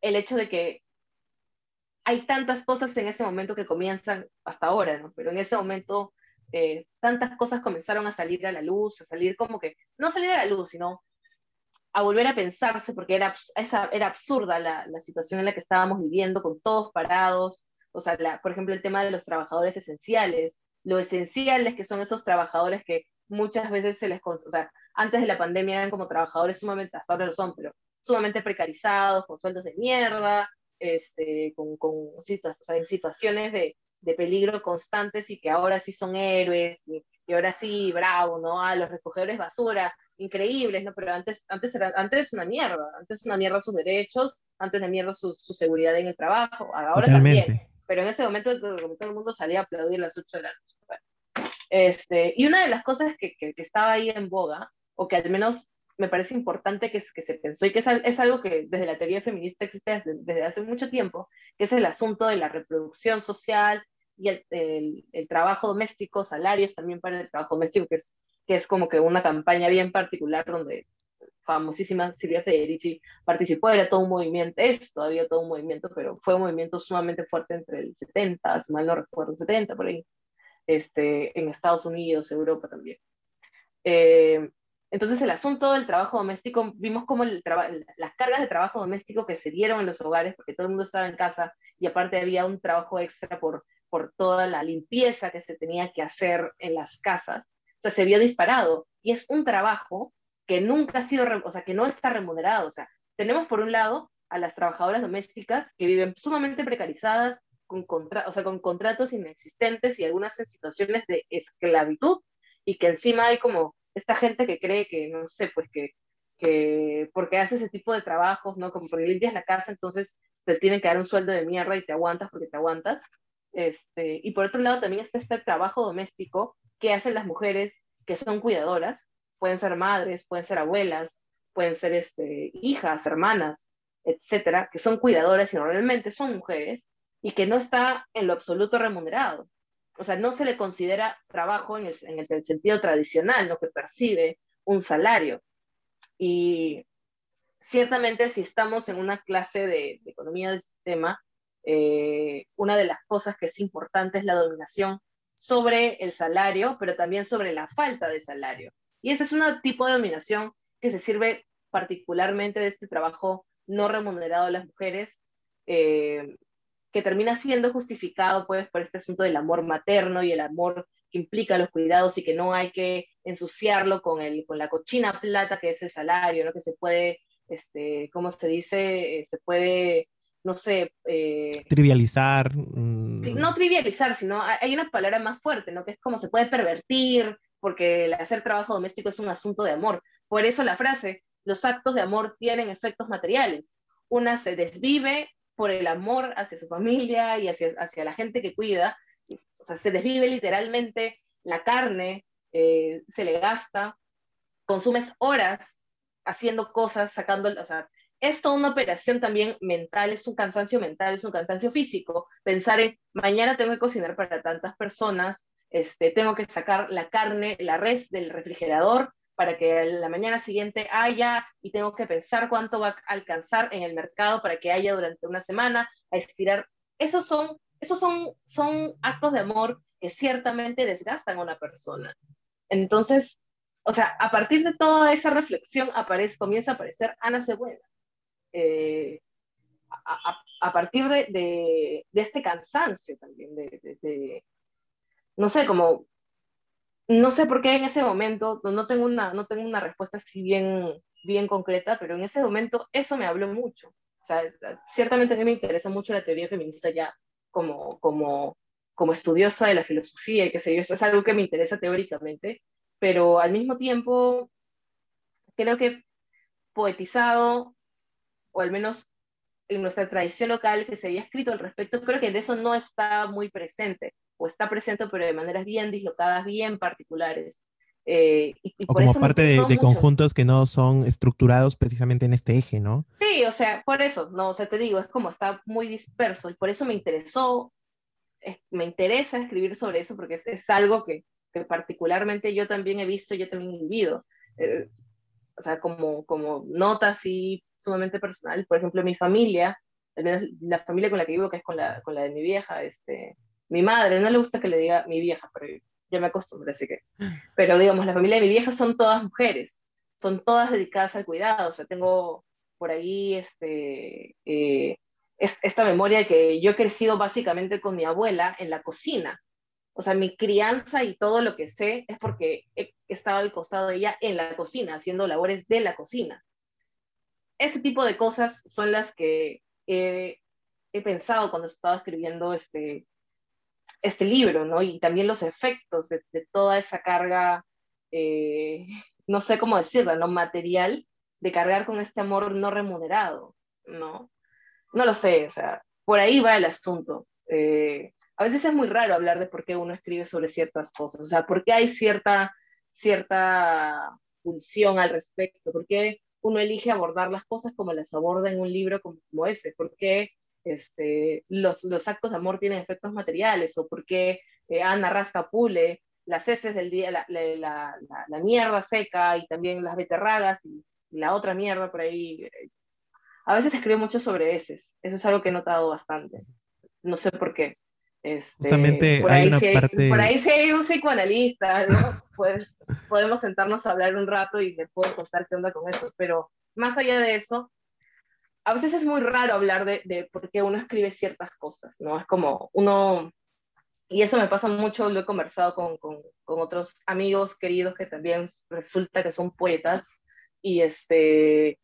el hecho de que hay tantas cosas en ese momento que comienzan hasta ahora, ¿no? Pero en ese momento eh, tantas cosas comenzaron a salir a la luz, a salir como que, no salir a la luz, sino a volver a pensarse, porque era, esa, era absurda la, la, situación en la que estábamos viviendo, con todos parados, o sea, la, por ejemplo, el tema de los trabajadores esenciales, lo esenciales que son esos trabajadores que muchas veces se les, o sea, antes de la pandemia eran como trabajadores sumamente, hasta ahora lo son, pero sumamente precarizados, con sueldos de mierda, este, con, con o sea, en situaciones de, de peligro constantes y que ahora sí son héroes y, ahora sí, bravo, ¿no? A los recogedores basura, increíbles, ¿no? Pero antes, antes era antes una mierda, antes una mierda sus derechos, antes una mierda su, su seguridad en el trabajo, ahora también. Pero en ese momento todo el mundo salía a aplaudir las 8 de la noche. Este, y una de las cosas que, que, estaba ahí en boga, o que al menos me parece importante que, que se pensó y que es, es, algo que desde la teoría feminista existe desde, desde, hace mucho tiempo, que es el asunto de la reproducción social y el, el, trabajo doméstico, salarios también para el trabajo doméstico, que es, que es como que una campaña bien particular donde famosísima Silvia Federici participó, era todo un movimiento, es todavía todo un movimiento, pero fue un movimiento sumamente fuerte entre el 70, si mal no recuerdo, 70 por ahí, este, en Estados Unidos, Europa también. Eh, entonces el asunto del trabajo doméstico, vimos como el las cargas de trabajo doméstico que se dieron en los hogares, porque todo el mundo estaba en casa y aparte había un trabajo extra por por toda la limpieza que se tenía que hacer en las casas, o sea, se vio disparado. Y es un trabajo que nunca ha sido, o sea, que no está remunerado. O sea, tenemos por un lado a las trabajadoras domésticas que viven sumamente precarizadas, con, contra o sea, con contratos inexistentes y algunas en situaciones de esclavitud, y que encima hay como esta gente que cree que, no sé, pues que, que porque hace ese tipo de trabajos, ¿no? Como porque limpias la casa, entonces te tienen que dar un sueldo de mierda y te aguantas porque te aguantas. Este, y por otro lado también está este trabajo doméstico que hacen las mujeres que son cuidadoras, pueden ser madres, pueden ser abuelas, pueden ser este, hijas, hermanas, etcétera, que son cuidadoras y normalmente son mujeres y que no está en lo absoluto remunerado. O sea, no se le considera trabajo en el, en el sentido tradicional, lo que percibe un salario. Y ciertamente si estamos en una clase de, de economía del sistema, eh, una de las cosas que es importante es la dominación sobre el salario, pero también sobre la falta de salario. Y ese es un tipo de dominación que se sirve particularmente de este trabajo no remunerado de las mujeres, eh, que termina siendo justificado pues por este asunto del amor materno y el amor que implica los cuidados y que no hay que ensuciarlo con, el, con la cochina plata que es el salario, ¿no? que se puede, este, ¿cómo se dice? Eh, se puede, no sé... Eh, trivializar. Mm. No trivializar, sino hay una palabra más fuerte, ¿no? que es como se puede pervertir, porque el hacer trabajo doméstico es un asunto de amor. Por eso la frase, los actos de amor tienen efectos materiales. Una se desvive por el amor hacia su familia y hacia, hacia la gente que cuida, o sea, se desvive literalmente la carne, eh, se le gasta, consumes horas haciendo cosas, sacando, o sea, es toda una operación también mental, es un cansancio mental, es un cansancio físico, pensar en mañana tengo que cocinar para tantas personas, este, tengo que sacar la carne, la res del refrigerador, para que la mañana siguiente haya y tengo que pensar cuánto va a alcanzar en el mercado para que haya durante una semana, a estirar. Esos son, esos son, son actos de amor que ciertamente desgastan a una persona. Entonces, o sea, a partir de toda esa reflexión aparece, comienza a aparecer Ana Cebuena. Eh, a, partir de, de, este cansancio también, de, de, no sé, como no sé por qué en ese momento, no tengo una, no tengo una respuesta así bien, bien concreta, pero en ese momento eso me habló mucho. O sea, ciertamente a mí me interesa mucho la teoría feminista ya como, como, como estudiosa de la filosofía y qué sé yo, eso es algo que me interesa teóricamente, pero al mismo tiempo creo que poetizado, o al menos en nuestra tradición local que se había escrito al respecto, creo que de eso no está muy presente o está presente, pero de maneras bien dislocadas, bien particulares. Eh, o como parte de, conjuntos que no son estructurados precisamente en este eje, ¿no? Sí, o sea, por eso, no, o sea, te digo, es como está muy disperso y por eso me interesó, me interesa escribir sobre eso porque es, algo que, que, particularmente yo también he visto, yo también he vivido. Eh, o sea, como, como nota así sumamente personal, por ejemplo, mi familia, al menos la familia con la que vivo, que es con la, con la de mi vieja, este, mi madre, no le gusta que le diga mi vieja, pero ya me acostumbré, así que. Pero digamos, la familia de mi vieja son todas mujeres, son todas dedicadas al cuidado, o sea, tengo por ahí este, eh, esta memoria de que yo he crecido básicamente con mi abuela en la cocina. O sea, mi crianza y todo lo que sé es porque he estado al costado de ella en la cocina, haciendo labores de la cocina. Ese tipo de cosas son las que he, pensado cuando estaba escribiendo este, este libro, ¿no? Y también los efectos de, toda esa carga, eh, no sé cómo decirlo, ¿no? Material, de cargar con este amor no remunerado, ¿no? No lo sé, o sea, por ahí va el asunto. Eh, a veces es muy raro hablar de por qué uno escribe sobre ciertas cosas, o sea, por qué hay cierta, cierta función al respecto, por qué uno elige abordar las cosas como las aborda en un libro como, como ese, por qué este, los, los, actos de amor tienen efectos materiales, o por qué eh, Ana rasca pule las heces del día, la, la, mierda seca y también las beterragas y, la otra mierda por ahí. A veces escribo mucho sobre heces, eso es algo que he notado bastante. No sé por qué. Este, Justamente por hay una parte... Por ahí sí hay un psicoanalista, ¿no? pues podemos sentarnos a hablar un rato y le puedo contar qué onda con eso, pero más allá de eso, a veces es muy raro hablar de, de, por qué uno escribe ciertas cosas, ¿no? Es como uno, y eso me pasa mucho, lo he conversado con, con, con, otros amigos queridos que también resulta que son poetas, y este,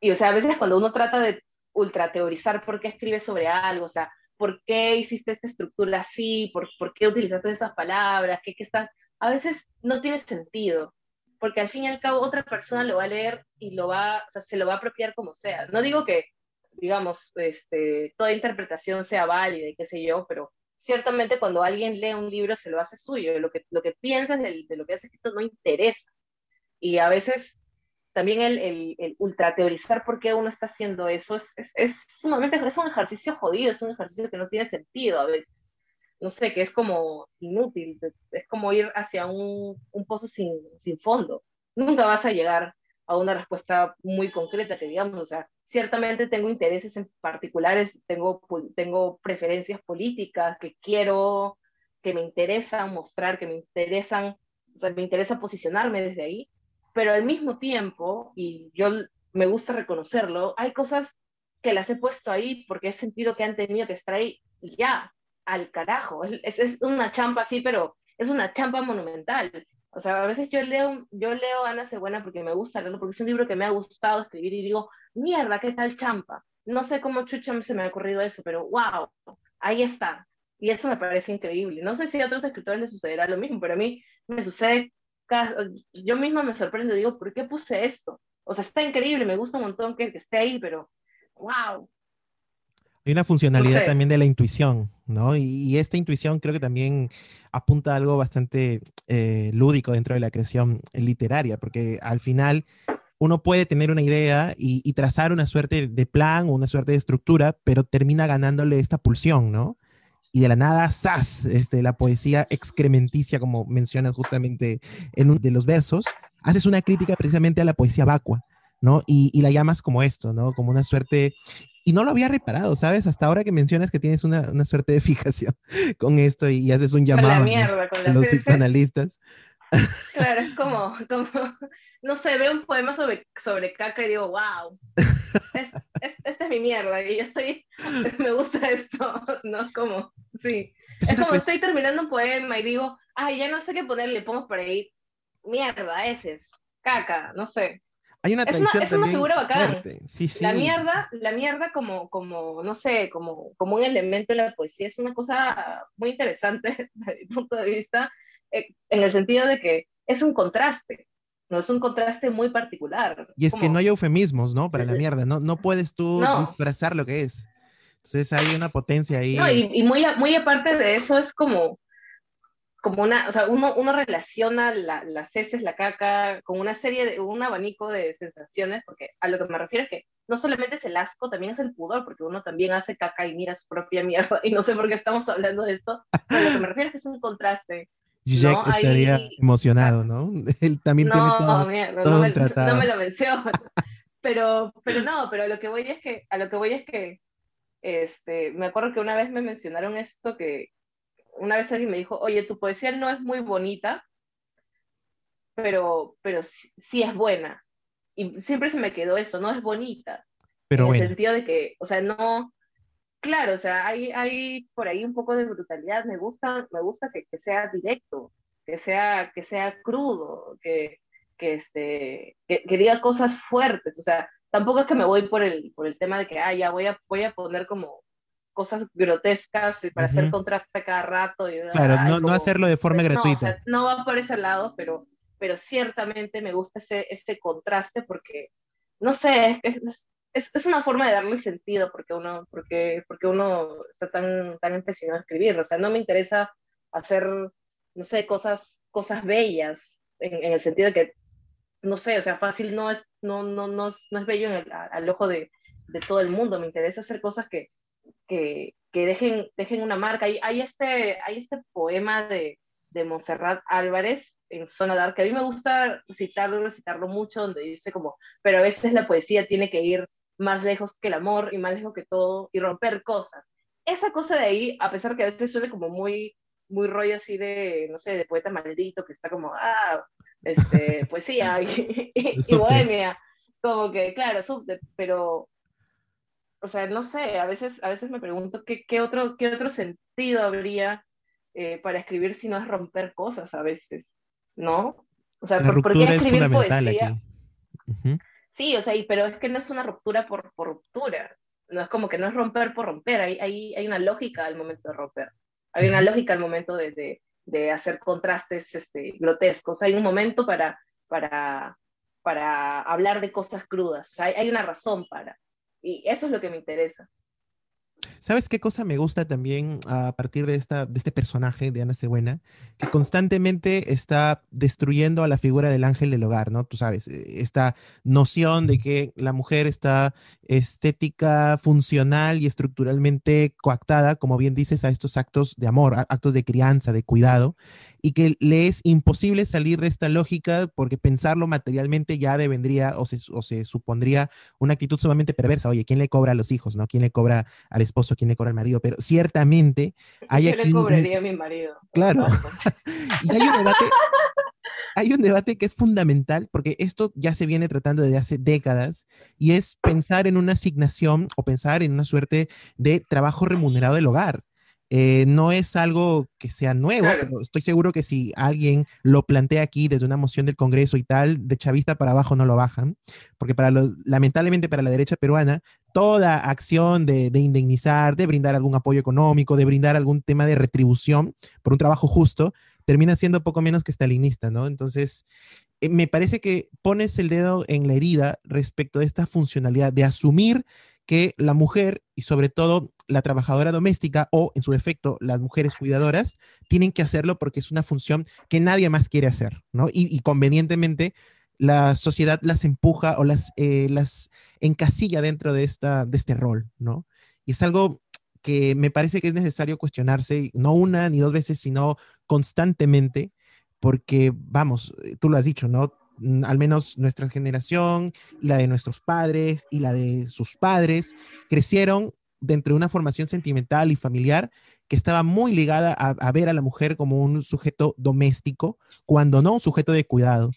y o sea, a veces cuando uno trata de ultra teorizar por qué escribe sobre algo, o sea, por qué hiciste esta estructura así, por, por qué utilizaste esas palabras, qué, qué estás, a veces no tiene sentido, porque al fin y al cabo otra persona lo va a leer y lo va, se lo va a apropiar como sea. No digo que, digamos, este, toda interpretación sea válida y qué sé yo, pero ciertamente cuando alguien lee un libro se lo hace suyo, lo que, lo que piensas de, de lo que has escrito no interesa. Y a veces también el, el, el ultra teorizar por qué uno está haciendo eso es, es, es, sumamente, es un ejercicio jodido, es un ejercicio que no tiene sentido a veces no sé, que es como inútil, es como ir hacia un, un pozo sin, sin, fondo. Nunca vas a llegar a una respuesta muy concreta, que digamos, o sea, ciertamente tengo intereses en particulares, tengo, tengo preferencias políticas que quiero, que me interesan mostrar, que me interesan, o sea, me interesa posicionarme desde ahí, pero al mismo tiempo, y yo me gusta reconocerlo, hay cosas que las he puesto ahí porque he sentido que han tenido que estar ahí ya, al carajo. Es, es una champa así, pero es una champa monumental. O sea, a veces yo leo, yo leo Ana Cebuena porque me gusta leerlo, porque es un libro que me ha gustado escribir y digo, mierda, ¿qué tal champa? No sé cómo chucha se me ha ocurrido eso, pero wow, ahí está. Y eso me parece increíble. No sé si a otros escritores les sucederá lo mismo, pero a mí me sucede, yo misma me sorprendo, digo, ¿por qué puse esto? O sea, está increíble, me gusta un montón que, esté ahí, pero wow. Hay una funcionalidad también de la intuición, ¿no? Y, esta intuición creo que también apunta a algo bastante eh, lúdico dentro de la creación literaria, porque al final uno puede tener una idea y, y, trazar una suerte de plan o una suerte de estructura, pero termina ganándole esta pulsión, ¿no? Y de la nada, ¡zas! Este, la poesía excrementicia, como mencionas justamente en uno de los versos, haces una crítica precisamente a la poesía vacua, ¿no? Y, y, la llamas como esto, ¿no? Como una suerte... Y no lo había reparado, ¿sabes? Hasta ahora que mencionas que tienes una, una suerte de fijación con esto y, haces un llamado a los psicoanalistas. Claro, es como, como, no sé, veo un poema sobre, sobre caca y digo, wow, esta es mi mierda y yo estoy, me gusta esto, ¿no? Como, sí. Es como estoy terminando un poema y digo, ay, ya no sé qué ponerle, pongo por ahí, mierda, ese es, caca, no sé. Hay una es, una, es una figura bacán. Sí, sí. La mierda, la mierda como, como, no sé, como, como un elemento de la poesía es una cosa muy interesante desde mi punto de vista, en el sentido de que es un contraste. No es un contraste muy particular. Y es que no hay eufemismos, ¿no? Para la mierda. No, no puedes tú disfrazar lo que es. Entonces hay una potencia ahí. No, y, muy, muy aparte de eso es como, como una, o sea, uno, uno relaciona la, las heces, la caca, con una serie de, un abanico de sensaciones, porque a lo que me refiero es que no solamente es el asco, también es el pudor, porque uno también hace caca y mira su propia mierda, y no sé por qué estamos hablando de esto, pero lo que me refiero es que es un contraste Zizek estaría emocionado, ¿no? Él también tiene todo, mierda, no, me, no, me, lo menciono. pero, pero no, pero a lo que voy es que, a lo que voy es que, este, me acuerdo que una vez me mencionaron esto que, una vez alguien me dijo, oye, tu poesía no es muy bonita, pero, pero sí, es buena. Y siempre se me quedó eso, no es bonita. Pero en el sentido de que, o sea, no, Claro, o sea, hay, hay por ahí un poco de brutalidad. Me gusta, me gusta que, que sea directo, que sea, que sea crudo, que, que, este, que, diga cosas fuertes. O sea, tampoco es que me voy por el, por el tema de que, ah, ya voy a, voy a poner como cosas grotescas para hacer contraste cada rato. Y, claro, no, no, hacerlo de forma gratuita. No, o sea, no va por ese lado, pero, pero ciertamente me gusta ese, ese contraste porque, no sé, es, es, es, una forma de darle sentido porque uno, porque, porque uno está tan, tan empecinado a escribir. O sea, no me interesa hacer, no sé, cosas, cosas bellas, en, el sentido de que, no sé, o sea, fácil no es, no, no, no, no es bello en al ojo de, de, todo el mundo. Me interesa hacer cosas que, que, que dejen, dejen una marca. Hay, hay, este, hay este poema de, de Álvarez en Zona Dark, que a mí me gusta citarlo, citarlo mucho, donde dice como, pero a veces la poesía tiene que ir más lejos que el amor y más lejos que todo y romper cosas. Esa cosa de ahí, a pesar que a veces suene como muy, muy rollo así de, no sé, de poeta maldito que está como, ah, este, poesía y, y, bohemia, como que, claro, pero, o sea, no sé, a veces, a veces me pregunto qué, qué otro, qué otro sentido habría eh, para escribir si no es romper cosas a veces, ¿no? O sea, ¿por, qué escribir poesía? Sí, o sea, pero es que no es una ruptura por, por ruptura. No es como que no es romper por romper. Hay, hay, hay una lógica al momento de romper. Hay una lógica al momento de, de, de hacer contrastes este, grotescos. Hay un momento para, para, para hablar de cosas crudas. O sea, hay, hay una razón para. Y eso es lo que me interesa. ¿Sabes qué cosa me gusta también a partir de, esta, de este personaje de Ana Cebuena? Que constantemente está destruyendo a la figura del ángel del hogar, ¿no? Tú sabes, eh, esta noción de que la mujer está estética, funcional y estructuralmente coactada, como bien dices, a estos actos de amor, actos de crianza, de cuidado, y que le es imposible salir de esta lógica porque pensarlo materialmente ya devendría o se, o se supondría una actitud sumamente perversa. Oye, ¿quién le cobra a los hijos, no? ¿Quién le cobra al esposo? ¿Quién le cobra al marido? Pero ciertamente hay Yo le cobraría a mi marido. Claro. y hay un debate... hay un debate que es fundamental, porque esto ya se viene tratando desde hace décadas, y es pensar en una asignación o pensar en una suerte de trabajo remunerado del hogar. Eh, no es algo que sea nuevo, pero estoy seguro que si alguien lo plantea aquí desde una moción del Congreso y tal, de chavista para abajo no lo bajan, porque para lamentablemente para la derecha peruana, toda acción de, de, indemnizar, de brindar algún apoyo económico, de brindar algún tema de retribución por un trabajo justo, termina siendo poco menos que stalinista, ¿no? Entonces, eh, me parece que pones el dedo en la herida respecto de esta funcionalidad de asumir que la mujer y sobre todo la trabajadora doméstica o en su defecto las mujeres cuidadoras tienen que hacerlo porque es una función que nadie más quiere hacer, ¿no? Y, convenientemente la sociedad las empuja o las, eh, las encasilla dentro de, esta, de este rol, ¿no? Y es algo que me parece que es necesario cuestionarse, no una ni dos veces, sino constantemente, porque, vamos, tú lo has dicho, ¿no? Mm, al menos nuestra generación y la de nuestros padres y la de sus padres crecieron dentro de una formación sentimental y familiar que estaba muy ligada a, ver a la mujer como un sujeto doméstico, cuando no un sujeto de cuidado.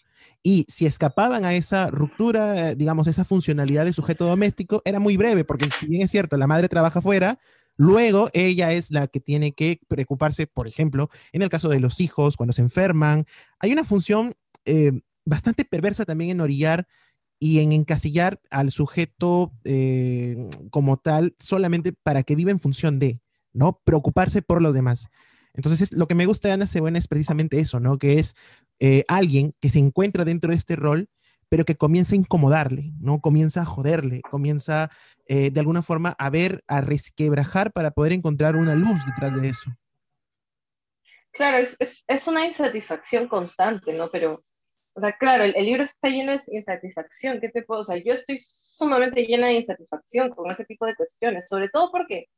Y si escapaban a esa ruptura, digamos, esa funcionalidad de sujeto doméstico, era muy breve, porque si bien es cierto, la madre trabaja fuera, luego ella es la que tiene que preocuparse, por ejemplo, en el caso de los hijos, cuando se enferman. Hay una función eh, bastante perversa también en orillar y en encasillar al sujeto eh, como tal solamente para que viva en función de, ¿no? Preocuparse por los demás. Entonces, lo que me gusta de Ana Cebuena es precisamente eso, ¿no? Que es eh, alguien que se encuentra dentro de este rol, pero que comienza a incomodarle, ¿no? Comienza a joderle, comienza eh, de alguna forma a ver, a resquebrajar para poder encontrar una luz detrás de eso. Claro, es, es, es una insatisfacción constante, ¿no? Pero o sea, claro, el, libro está lleno de insatisfacción. ¿Qué te puedo? O sea, yo estoy sumamente llena de insatisfacción con ese tipo de cuestiones, sobre todo porque,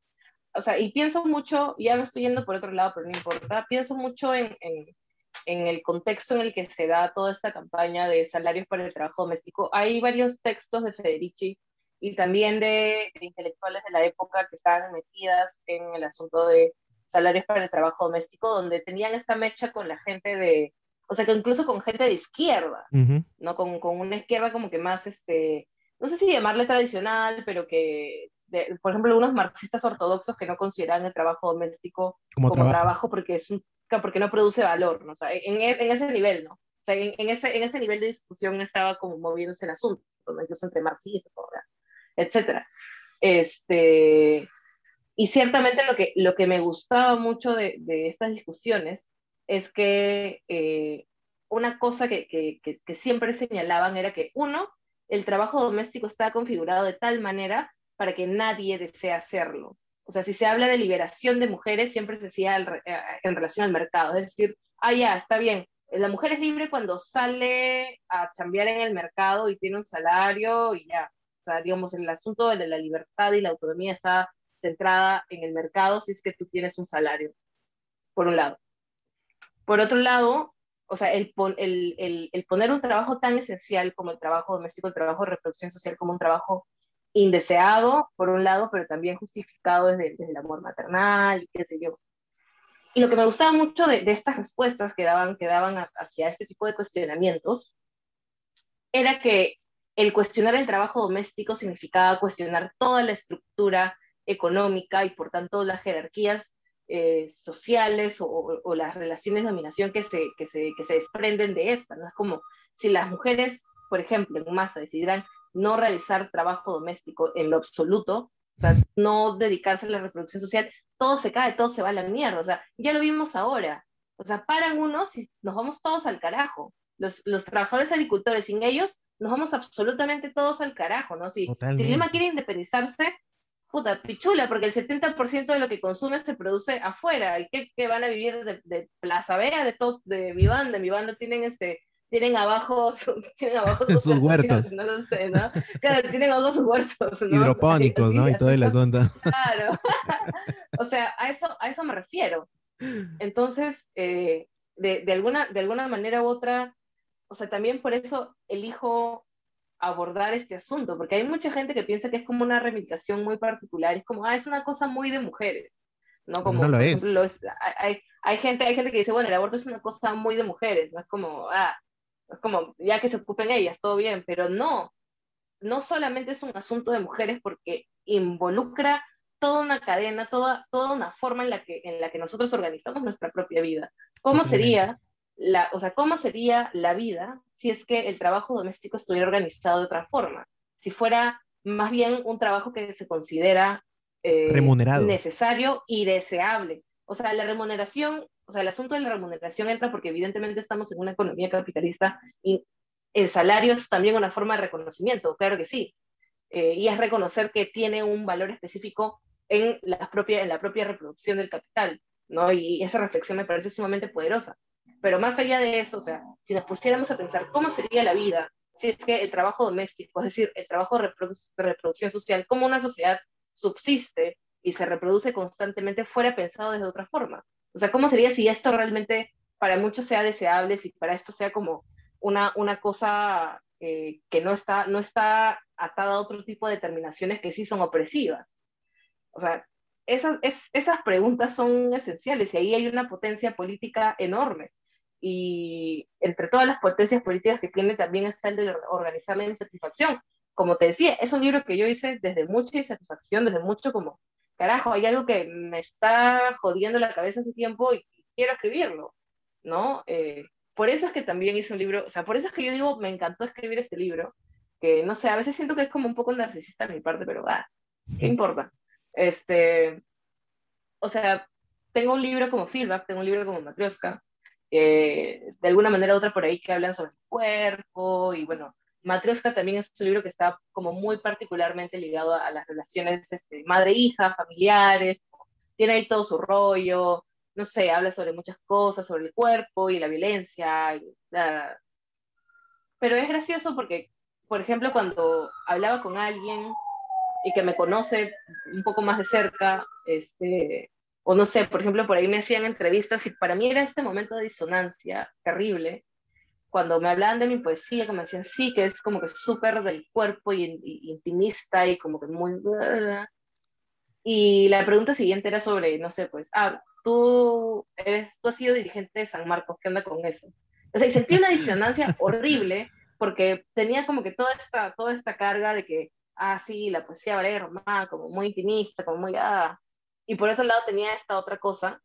o sea, y pienso mucho, ya me estoy yendo por otro lado, pero no importa, pienso mucho en, en, en el contexto en el que se da toda esta campaña de salarios para el trabajo doméstico. Hay varios textos de Federici y también de, de intelectuales de la época que estaban metidas en el asunto de salarios para el trabajo doméstico, donde tenían esta mecha con la gente de o sea, que incluso con gente de izquierda, ¿no? Con, con, una izquierda como que más, este, no sé si llamarle tradicional, pero que, por ejemplo, algunos marxistas ortodoxos que no consideran el trabajo doméstico como, trabajo. porque, es un, porque no produce valor, ¿no? O sea, en, en ese nivel, ¿no? O sea, en, en, ese, en ese nivel de discusión estaba como moviéndose el asunto, incluso entre marxistas, etcétera. Este, y ciertamente lo que, lo que me gustaba mucho de, de estas discusiones es que eh, una cosa que, que, siempre señalaban era que, uno, el trabajo doméstico está configurado de tal manera para que nadie desee hacerlo. O sea, si se habla de liberación de mujeres, siempre se decía eh, en relación al mercado. Es decir, ah, ya, está bien, la mujer es libre cuando sale a chambear en el mercado y tiene un salario y ya. O sea, digamos, el asunto de la libertad y la autonomía está centrada en el mercado si es que tú tienes un salario, por un lado. Por otro lado, o sea, el, el, el, poner un trabajo tan esencial como el trabajo doméstico, el trabajo de reproducción social como un trabajo indeseado, por un lado, pero también justificado desde, el amor maternal, y qué sé yo. Y lo que me gustaba mucho de, estas respuestas que daban, que daban hacia este tipo de cuestionamientos era que el cuestionar el trabajo doméstico significaba cuestionar toda la estructura económica y por tanto las jerarquías eh, sociales o, las relaciones de dominación que se, que, se, que se desprenden de esta, ¿no? Es como si las mujeres, por ejemplo, en masa decidieran no realizar trabajo doméstico en lo absoluto, o sea, no dedicarse a la reproducción social, todo se cae, todo se va a la mierda, o sea, ya lo vimos ahora, o sea, paran unos y nos vamos todos al carajo. Los, los trabajadores agricultores, sin ellos, nos vamos absolutamente todos al carajo, ¿no? Si, si Lima quiere independizarse, puta, pichula, porque el 70% de lo que consume se produce afuera. ¿Y qué, van a vivir de, Plaza Vea, de todo, de mi banda? Mi banda tienen este, tienen abajo, tienen abajo sus, huertos. No lo sé, ¿no? Claro, tienen abajo sus huertos. Hidropónicos, ¿no? Y toda la onda. Claro. o sea, a eso, a eso me refiero. Entonces, eh, de, de, alguna, de alguna manera u otra, o sea, también por eso elijo abordar este asunto, porque hay mucha gente que piensa que es como una reivindicación muy particular, es como, ah, es una cosa muy de mujeres, ¿no? Como, no lo es. hay, hay, gente, hay gente que dice, bueno, el aborto es una cosa muy de mujeres, no es como, ah, Es como, ya que se ocupen ellas, todo bien, pero no, no solamente es un asunto de mujeres porque involucra toda una cadena, toda, toda una forma en la, que, en la que nosotros organizamos nuestra propia vida. ¿Cómo sería, la, o sea, ¿Cómo sería la vida si es que el trabajo doméstico estuviera organizado de otra forma? Si fuera más bien un trabajo que se considera eh, necesario y deseable. O sea, la remuneración, o sea, el asunto de la remuneración entra porque evidentemente estamos en una economía capitalista y el salario es también una forma de reconocimiento, claro que sí. Eh, y es reconocer que tiene un valor específico en la, propia, en la propia reproducción del capital, ¿no? Y esa reflexión me parece sumamente poderosa. Pero más allá de eso, o sea, si nos pusiéramos a pensar cómo sería la vida si es que el trabajo doméstico, es decir, el trabajo de, reproducción social, como una sociedad subsiste y se reproduce constantemente, fuera pensado desde otra forma. O sea, ¿cómo sería si esto realmente para muchos sea deseable, si para esto sea como una, una cosa eh, que no está, no está atada a otro tipo de determinaciones que sí son opresivas? O sea, esas, esas preguntas son esenciales y ahí hay una potencia política enorme. Y entre todas las potencias políticas que tiene también está el de organizar la insatisfacción. Como te decía, es un libro que yo hice desde mucha insatisfacción, desde mucho como, carajo, hay algo que me está jodiendo la cabeza hace tiempo y quiero escribirlo, ¿no? Eh, por eso es que también hice un libro, o sea, por eso es que yo digo, me encantó escribir este libro, que no sé, a veces siento que es como un poco narcisista de mi parte, pero va, ¿qué importa? Este, o sea, tengo un libro como Feedback, tengo un libro como Matrioska, eh, de alguna manera u otra por ahí que hablan sobre el cuerpo y bueno, Matrioska también es un libro que está como muy particularmente ligado a, las relaciones este, madre-hija, familiares, tiene ahí todo su rollo, no sé, habla sobre muchas cosas, sobre el cuerpo y la violencia. Y, Pero es gracioso porque, por ejemplo, cuando hablaba con alguien y que me conoce un poco más de cerca, este, o no sé, por ejemplo, por ahí me hacían entrevistas y para mí era este momento de disonancia terrible, cuando me hablaban de mi poesía, que me decían, sí, que es como que súper del cuerpo y, intimista y como que muy... Y la pregunta siguiente era sobre, no sé, pues, ah, tú, eres, tú has sido dirigente de San Marcos, ¿qué onda con eso? O sea, y sentí una disonancia horrible porque tenía como que toda esta, toda esta carga de que, ah, sí, la poesía vale romana, como muy intimista, como muy, ah, y por otro lado tenía esta otra cosa,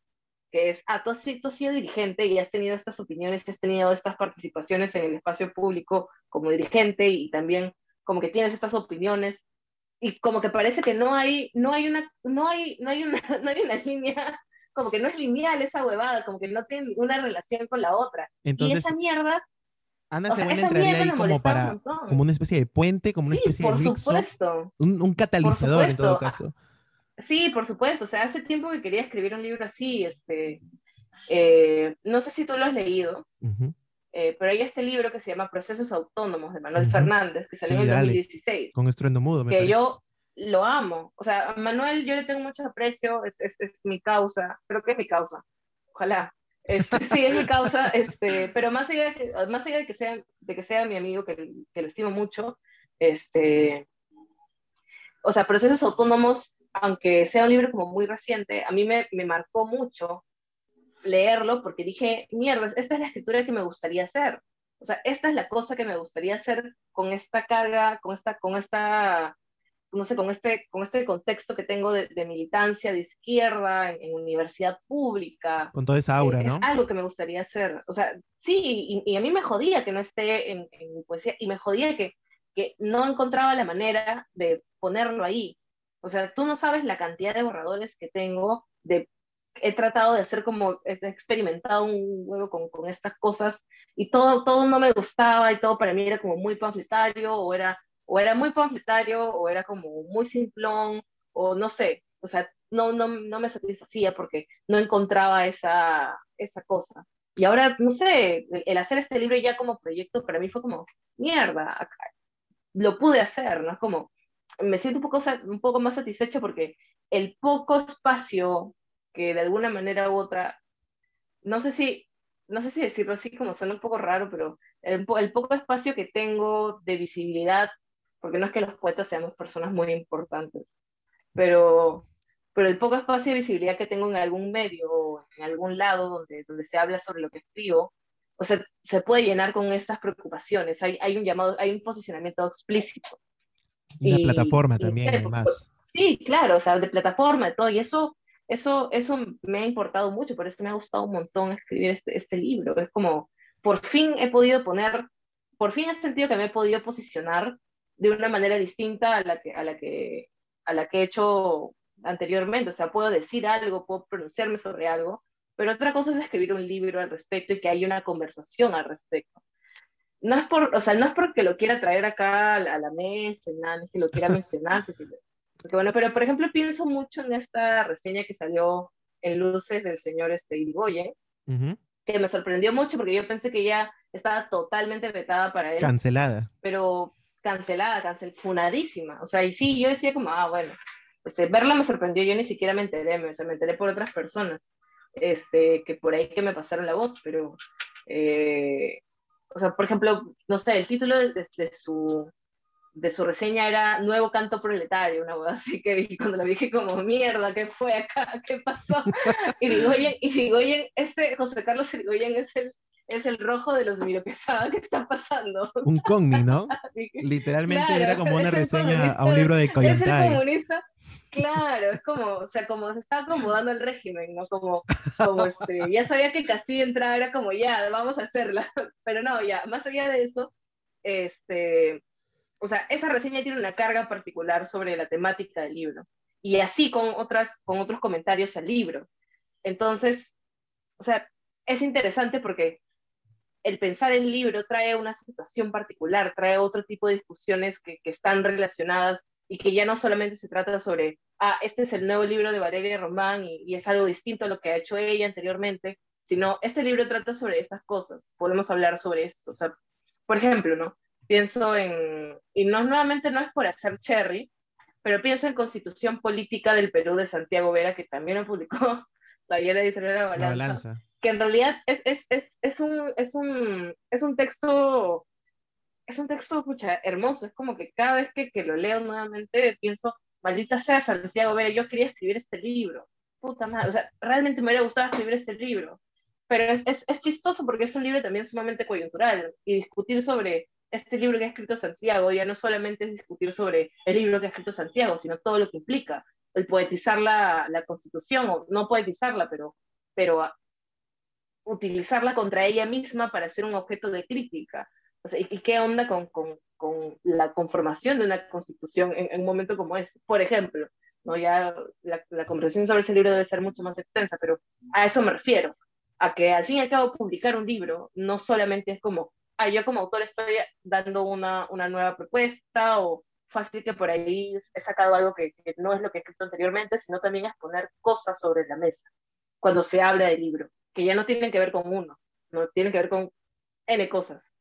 que es, ah, tú has, sido dirigente y has tenido estas opiniones, has tenido estas participaciones en el espacio público como dirigente y también como que tienes estas opiniones y como que parece que no hay, no hay una, no hay, no hay una, no hay una línea, como que no es lineal esa huevada, como que no tiene una relación con la otra. Entonces, y esa mierda Ana se entraría ahí como para, como una especie de puente, como una especie de mixo, un, un, catalizador en todo caso. Sí, por supuesto. O sea, hace tiempo que quería escribir un libro así. Este, eh, no sé si tú lo has leído, eh, pero hay este libro que se llama Procesos Autónomos de Manuel Fernández, que salió en el 2016. Con estruendo mudo, me Que yo lo amo. O sea, a Manuel yo le tengo mucho aprecio, es, es, es, mi causa, creo que es mi causa. Ojalá. Este, sí, es mi causa, este, pero más allá, de que, más allá de, que sea, de que sea mi amigo, que, que lo estimo mucho, este, o sea, procesos autónomos aunque sea un libro como muy reciente, a mí me, me marcó mucho leerlo porque dije, mierda, esta es la escritura que me gustaría hacer. O sea, esta es la cosa que me gustaría hacer con esta carga, con esta, con esta, no sé, con este, con este contexto que tengo de, militancia de izquierda en, universidad pública. Con toda esa aura, ¿no? Es algo que me gustaría hacer. O sea, sí, y, a mí me jodía que no esté en, en poesía, y me jodía que, que no encontraba la manera de ponerlo ahí. O sea, tú no sabes la cantidad de borradores que tengo de he tratado de hacer como, he experimentado un huevo con, con, estas cosas y todo, todo no me gustaba y todo para mí era como muy panfletario o era, o era muy panfletario o era como muy simplón o no sé, o sea, no, no, no me satisfacía porque no encontraba esa, esa cosa. Y ahora, no sé, el hacer este libro ya como proyecto para mí fue como, mierda, lo pude hacer, ¿no? Es como, me siento un poco, un poco más satisfecha porque el poco espacio que de alguna manera u otra, no sé si, no sé si decirlo así como suena un poco raro, pero el, poco espacio que tengo de visibilidad, porque no es que los poetas seamos personas muy importantes, pero, pero el poco espacio de visibilidad que tengo en algún medio o en algún lado donde, donde se habla sobre lo que escribo, o sea, se puede llenar con estas preocupaciones. Hay, hay un llamado, hay un posicionamiento explícito. Y la plataforma también, además. Sí, claro, o sea, de plataforma, de todo. Y eso, eso, eso me ha importado mucho, por eso me ha gustado un montón escribir este, este libro. Es como, por fin he podido poner, por fin he sentido que me he podido posicionar de una manera distinta a la que, a la que, a la que he hecho anteriormente. O sea, puedo decir algo, puedo pronunciarme sobre algo, pero otra cosa es escribir un libro al respecto y que haya una conversación al respecto. No es, por, o sea, no es porque lo quiera traer acá a la mesa, nada, es que lo quiera mencionar. porque, bueno, pero por ejemplo pienso mucho en esta reseña que salió en Luces del señor este, Irigoyen, que me sorprendió mucho porque yo pensé que ya estaba totalmente vetada para él. Cancelada. Pero cancelada, cancel, funadísima. O sea, y sí, yo decía como, ah, bueno, este, verla me sorprendió, yo ni siquiera me enteré, me, o sea, me enteré por otras personas este, que por ahí que me pasaron la voz, pero, eh, o sea, por ejemplo, no sé, el título de, su, de su reseña era Nuevo Canto Proletario, una voz así que cuando la dije como, mierda, ¿qué fue acá? ¿Qué pasó? Y digo, oye, y digo, oye, este José Carlos Irigoyen es el es el rojo de los Miro ¿qué está pasando? Un cogni, ¿no? Literalmente era como una reseña a un libro de Coyantay. Es el comunista, claro, es como, o sea, como se estaba acomodando el régimen, ¿no? Como, como este, ya sabía que Castillo entraba, era como, ya, vamos a hacerla, pero no, ya, más allá de eso, este, o sea, esa reseña tiene una carga particular sobre la temática del libro, y así con, otras, con otros comentarios al libro. Entonces, o sea, es interesante porque el pensar en libro trae una situación particular, trae otro tipo de discusiones que, están relacionadas y que ya no solamente se trata sobre, ah, este es el nuevo libro de Valeria Román y, es algo distinto a lo que ha hecho ella anteriormente, sino este libro trata sobre estas cosas, podemos hablar sobre esto. O sea, por ejemplo, ¿no? Pienso en, y no nuevamente no es por hacer cherry, pero pienso en Constitución Política del Perú de Santiago Vera, que también lo publicó la editorial La Balanza. La Balanza que en realidad es, es, es, es, un, es, un, es un texto, es un texto pucha, hermoso, es como que cada vez que, que lo leo nuevamente pienso, maldita sea Santiago Vera, yo quería escribir este libro, puta madre, o sea, realmente me hubiera gustado escribir este libro, pero es, es, es chistoso porque es un libro también sumamente coyuntural y discutir sobre este libro que ha escrito Santiago ya no solamente es discutir sobre el libro que ha escrito Santiago, sino todo lo que implica, el poetizar la, la constitución, o no poetizarla, pero, pero utilizarla contra ella misma para ser un objeto de crítica. O sea, ¿y, qué onda con, con, con, la conformación de una constitución en, un momento como este? Por ejemplo, ¿no? ya la, la, conversación sobre ese libro debe ser mucho más extensa, pero a eso me refiero, a que al fin y al cabo publicar un libro no solamente es como, ah, yo como autor estoy dando una, una nueva propuesta o fácil que por ahí he sacado algo que, que, no es lo que he escrito anteriormente, sino también es poner cosas sobre la mesa cuando se habla del libro que ya no tienen que ver con uno, no tienen que ver con N cosas.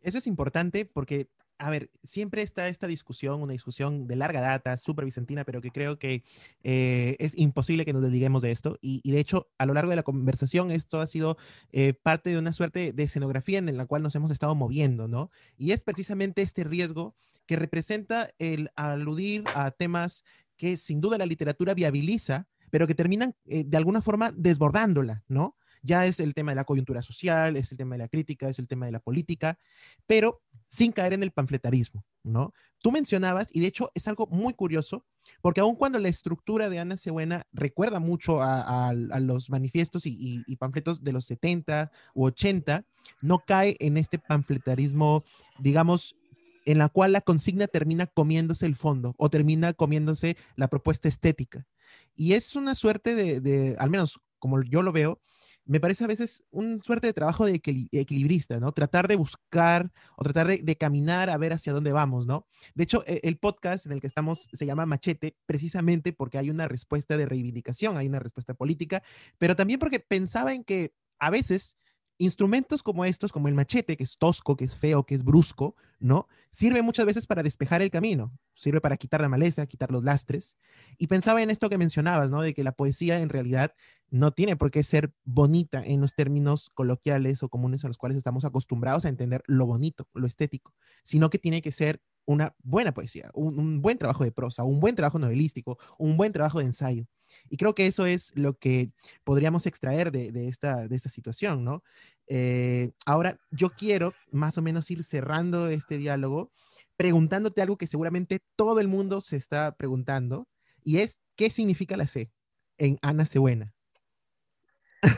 Eso es importante porque, a ver, siempre está esta discusión, una discusión de larga data, súper vicentina, pero que creo que eh, es imposible que nos desliguemos de esto. Y, de hecho, a lo largo de la conversación, esto ha sido eh, parte de una suerte de escenografía en la cual nos hemos estado moviendo, ¿no? Y es precisamente este riesgo que representa el aludir a temas que sin duda la literatura viabiliza, pero que terminan eh, de alguna forma desbordándola, ¿no? Ya es el tema de la coyuntura social, es el tema de la crítica, es el tema de la política, pero sin caer en el panfletarismo, ¿no? Tú mencionabas, y de hecho es algo muy curioso, porque aun cuando la estructura de Ana Cebuena recuerda mucho a, los manifiestos y, y, panfletos de los 70 u 80, no cae en este panfletarismo, digamos, en la cual la consigna termina comiéndose el fondo o termina comiéndose la propuesta estética. Y es una suerte de, al menos como yo lo veo, me parece a veces una suerte de trabajo de equilibrista, ¿no? Tratar de buscar o tratar de, caminar a ver hacia dónde vamos, ¿no? De hecho, e, el podcast en el que estamos se llama Machete precisamente porque hay una respuesta de reivindicación, hay una respuesta política, pero también porque pensaba en que a veces instrumentos como estos, como el machete, que es tosco, que es feo, que es brusco, ¿no? Sirve muchas veces para despejar el camino, sirve para quitar la maleza, quitar los lastres. Y pensaba en esto que mencionabas, ¿no? De que la poesía en realidad no tiene por qué ser bonita en los términos coloquiales o comunes a los cuales estamos acostumbrados a entender lo bonito, lo estético, sino que tiene que ser una buena poesía, un, buen trabajo de prosa, un buen trabajo novelístico, un buen trabajo de ensayo. Y creo que eso es lo que podríamos extraer de, esta, situación, ¿no? Eh, ahora, yo quiero más o menos ir cerrando este diálogo preguntándote algo que seguramente todo el mundo se está preguntando, y es, ¿qué significa la C en Ana Cebuena?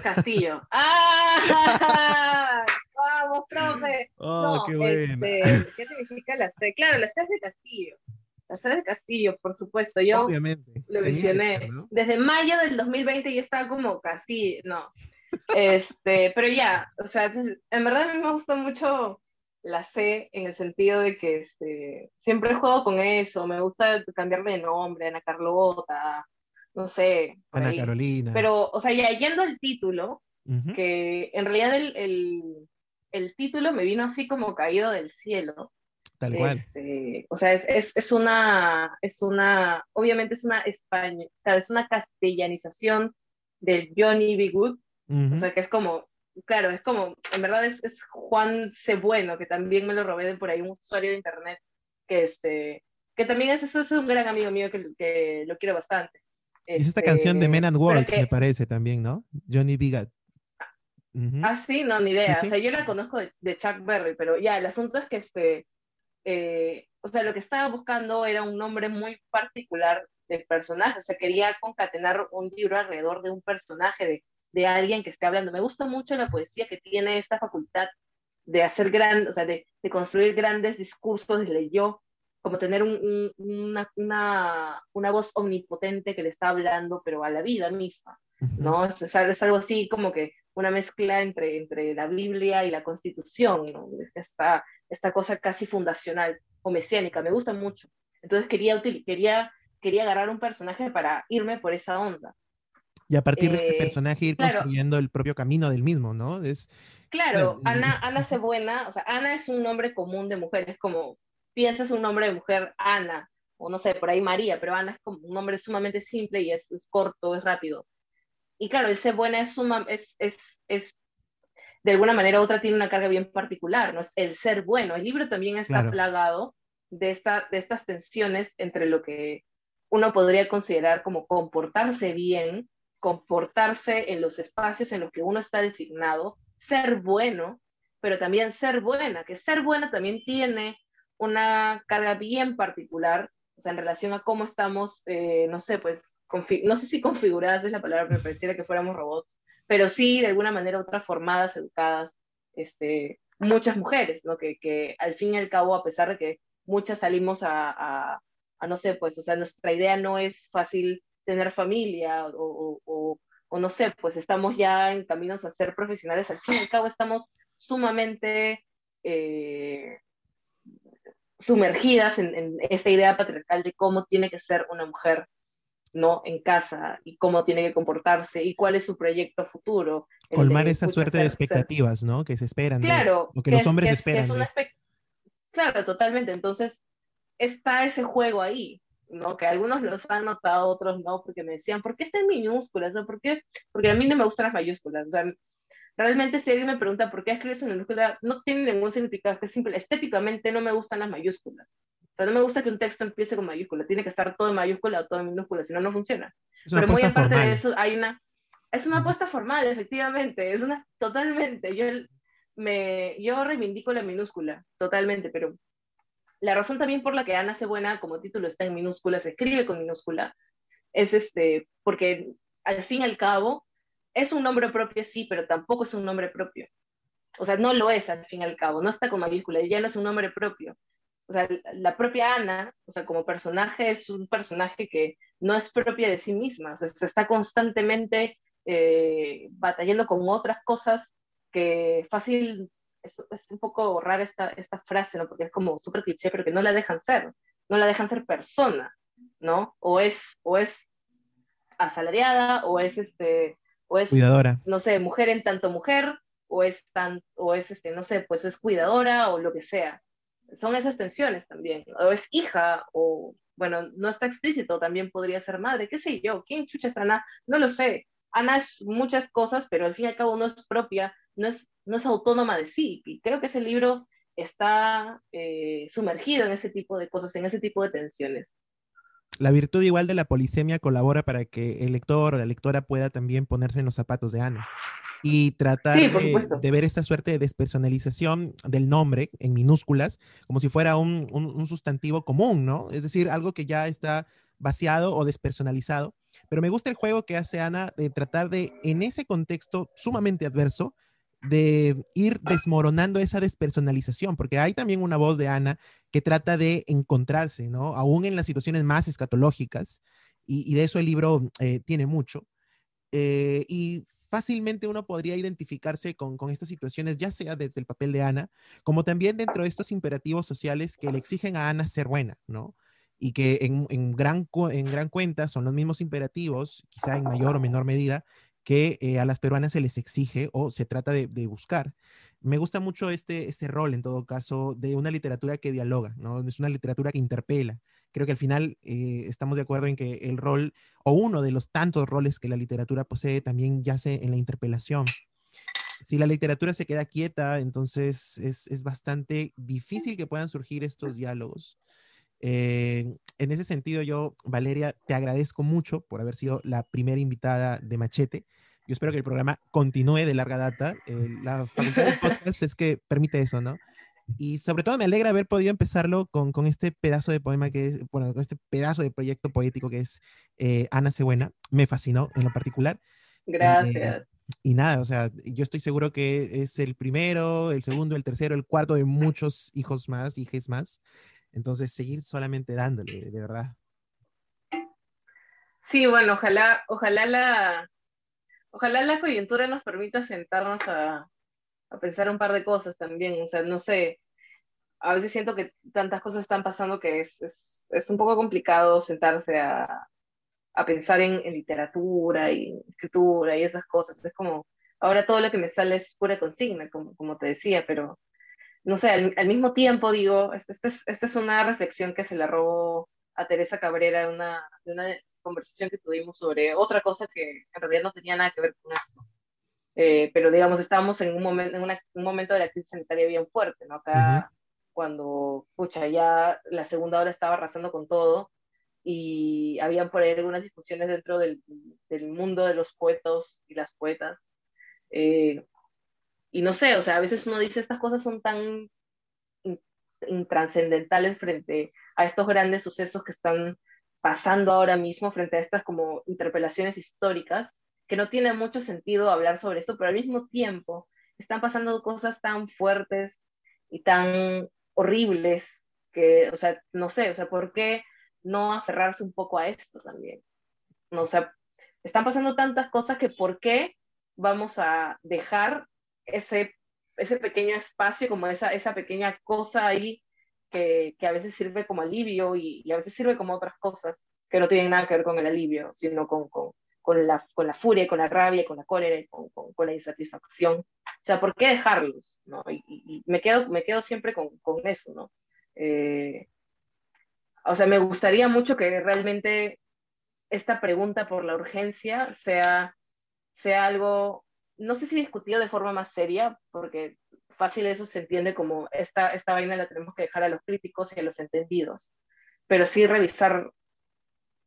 Castillo. ¡Ah! ¡Vamos, profe! ¡Oh, qué bueno! Este, ¿Qué significa la C? Claro, la C es de Castillo. La C es de Castillo, por supuesto. Yo Obviamente. lo mencioné. Desde mayo del 2020 ya estaba como Castillo, no. Este, pero ya, o sea, en verdad a mí me gusta mucho la C en el sentido de que este, siempre juego con eso, me gusta cambiarme de nombre, Ana Carlota, no sé. Ana Carolina. Pero, o sea, ya yendo al título, que en realidad el, el, el, título me vino así como caído del cielo. Tal cual. Este, o sea, es, es, es, una, es una, obviamente es una España, es una castellanización del Johnny B. Good, o sea, que es como, claro, es como, en verdad es, es Juan Cebueno, que también me lo robé de por ahí, un usuario de internet, que este, que también es, eso es un gran amigo mío que, que lo quiero bastante. Es esta canción de Men and este, Wolves, me parece también, ¿no? Johnny Bigat. Ah, sí, no, ni idea. O sea, yo la conozco de, Chuck Berry, pero ya, el asunto es que este, eh, o sea, lo que estaba buscando era un nombre muy particular del personaje, o sea, quería concatenar un libro alrededor de un personaje, de de alguien que esté hablando. Me gusta mucho la poesía que tiene esta facultad de hacer grandes, o sea, de, de, construir grandes discursos desde yo, como tener un, una, una, una, voz omnipotente que le está hablando, pero a la vida misma, ¿no? Es, es, algo así como que una mezcla entre, entre la Biblia y la Constitución, ¿no? Esta, esta cosa casi fundacional o mesiánica, me gusta mucho. Entonces quería, quería, quería agarrar un personaje para irme por esa onda. Y a partir de este eh, personaje ir construyendo el propio camino del mismo, ¿no? Es, claro, Ana, Ana Cebuena, o sea, Ana es un nombre común de mujer, es como, piensas un nombre de mujer, Ana, o no sé, por ahí María, pero Ana es como un nombre sumamente simple y es, es corto, es rápido. Y claro, el Cebuena es, suma, es, es, es, de alguna manera u otra tiene una carga bien particular, ¿no? Es el ser bueno. El libro también está plagado de, esta, de estas tensiones entre lo que uno podría considerar como comportarse bien comportarse en los espacios en los que uno está designado, ser bueno, pero también ser buena, que ser buena también tiene una carga bien particular, o sea, en relación a cómo estamos, eh, no sé, pues, no sé si configuradas es la palabra, pero pareciera que fuéramos robots, pero sí, de alguna manera, otras formadas, educadas, este, muchas mujeres, ¿no? Que, que al fin y al cabo, a pesar de que muchas salimos a, a, a no sé, pues, o sea, nuestra idea no es fácil tener familia o, o, no sé, pues estamos ya en caminos a ser profesionales, al fin y al cabo estamos sumamente eh, sumergidas en, en, esta idea patriarcal de cómo tiene que ser una mujer ¿no? en casa y cómo tiene que comportarse y cuál es su proyecto futuro. Colmar esa suerte de expectativas, ¿no? Que se esperan. Claro. lo que, los hombres esperan. claro, totalmente. Entonces, está ese juego ahí. ¿no? Que algunos los han notado, otros no, porque me decían, ¿por qué está en minúsculas? ¿Por qué? Porque a mí no me gustan las mayúsculas. O sea, realmente si alguien me pregunta por qué escribes en minúscula, no tiene ningún significado, es simple. Estéticamente no me gustan las mayúsculas. O sea, no me gusta que un texto empiece con mayúscula, tiene que estar todo en mayúscula o todo en minúscula, si no, no funciona. Pero muy aparte de eso, hay una... Es una apuesta formal, efectivamente, es una... Totalmente, yo, me, yo reivindico la minúscula, totalmente, pero la razón también por la que Ana buena como título está en minúscula, se escribe con minúscula, es este, porque al fin y al cabo es un nombre propio, sí, pero tampoco es un nombre propio. O sea, no lo es al fin y al cabo, no está con mayúscula, ya no es un nombre propio. O sea, la propia Ana, o sea, como personaje, es un personaje que no es propia de sí misma, o sea, se está constantemente eh, batallando con otras cosas que fácil es, un poco rara esta, esta frase, ¿no? Porque es como súper cliché, pero que no la dejan ser, no la dejan ser persona, ¿no? O es, o es asalariada, o es, este, o es, cuidadora. no sé, mujer en tanto mujer, o es, tan, o es, este, no sé, pues es cuidadora, o lo que sea. Son esas tensiones también, o es hija, o, bueno, no está explícito, también podría ser madre, qué sé yo, ¿quién chucha es Ana? No lo sé. Ana es muchas cosas, pero al fin y al cabo no es propia, no es no es autónoma de sí. Y creo que ese libro está eh, sumergido en ese tipo de cosas, en ese tipo de tensiones. La virtud igual de la polisemia colabora para que el lector o la lectora pueda también ponerse en los zapatos de Ana. y tratar de, ver esta suerte de despersonalización del nombre en minúsculas, como si fuera un, un, sustantivo común, ¿no? Es decir, algo que ya está vaciado o despersonalizado. Pero me gusta el juego que hace Ana de tratar de, en ese contexto sumamente adverso, de ir desmoronando esa despersonalización, porque hay también una voz de Ana que trata de encontrarse, ¿no? Aún en las situaciones más escatológicas, y, de eso el libro eh, tiene mucho. Eh, y fácilmente uno podría identificarse con, con, estas situaciones, ya sea desde el papel de Ana, como también dentro de estos imperativos sociales que le exigen a Ana ser buena, ¿no? Y que en, en gran, en gran cuenta son los mismos imperativos, quizá en mayor o menor medida, que eh, a las peruanas se les exige o se trata de, buscar. Me gusta mucho este, este rol, en todo caso, de una literatura que dialoga, ¿no? Es una literatura que interpela. Creo que al final eh, estamos de acuerdo en que el rol, o uno de los tantos roles que la literatura posee, también yace en la interpelación. Si la literatura se queda quieta, entonces es, es bastante difícil que puedan surgir estos diálogos. Eh, en ese sentido, yo, Valeria, te agradezco mucho por haber sido la primera invitada de Machete. Yo espero que el programa continúe de larga data. Eh, la facultad de podcast es que permite eso, ¿no? Y sobre todo me alegra haber podido empezarlo con, con este pedazo de poema que es, bueno, con este pedazo de proyecto poético que es eh, Ana Cebuena. Me fascinó en lo particular. Gracias. y nada, o sea, yo estoy seguro que es el primero, el segundo, el tercero, el cuarto de muchos hijos más, hijes más. Entonces, seguir solamente dándole, de verdad. Sí, bueno, ojalá, ojalá la, ojalá la coyuntura nos permita sentarnos a, pensar un par de cosas también. O sea, no sé, a veces siento que tantas cosas están pasando que es, un poco complicado sentarse a, pensar en, literatura y escritura y esas cosas. Es como, ahora todo lo que me sale es pura consigna, como, como te decía, pero no sé, al, mismo tiempo digo, esta este es, este es, una reflexión que se la robó a Teresa Cabrera de una, de una conversación que tuvimos sobre otra cosa que en realidad no tenía nada que ver con esto. Eh, pero digamos, estábamos en, un, momento, en un momento de la crisis sanitaria bien fuerte, ¿no? Acá, cuando, pucha, ya la segunda ola estaba arrasando con todo y habían por ahí algunas discusiones dentro del, del mundo de los poetos y las poetas. Eh, y no sé, o sea, a veces uno dice estas cosas son tan intranscendentales frente a estos grandes sucesos que están pasando ahora mismo, frente a estas como interpelaciones históricas, que no tiene mucho sentido hablar sobre esto, pero al mismo tiempo están pasando cosas tan fuertes y tan horribles que, o sea, no sé, o sea, ¿por qué no aferrarse un poco a esto también? No, o sea, están pasando tantas cosas que ¿por qué vamos a dejar ese, ese pequeño espacio, como esa, esa pequeña cosa ahí que, que a veces sirve como alivio y, a veces sirve como otras cosas que no tienen nada que ver con el alivio, sino con, con, con, la, con la furia, con la rabia, con la cólera, con, con, la insatisfacción. O sea, ¿por qué dejarlos? ¿no? Y, me, quedo, me quedo siempre con, eso, ¿no? Eh, o sea, me gustaría mucho que realmente esta pregunta por la urgencia sea, sea algo no sé si discutido de forma más seria, porque fácil eso se entiende como esta, esta vaina la tenemos que dejar a los críticos y a los entendidos, pero sí revisar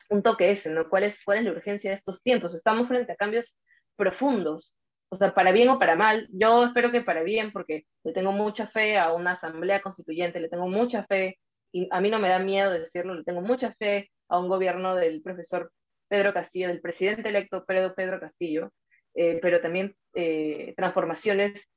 un toque ese, ¿no? ¿Cuál es, ¿Cuál es la urgencia de estos tiempos? Estamos frente a cambios profundos, o sea, para bien o para mal. Yo espero que para bien, porque le tengo mucha fe a una asamblea constituyente, le tengo mucha fe, y a mí no me da miedo decirlo, le tengo mucha fe a un gobierno del profesor Pedro Castillo, del presidente electo Pedro, Pedro Castillo, eh, pero también eh, transformaciones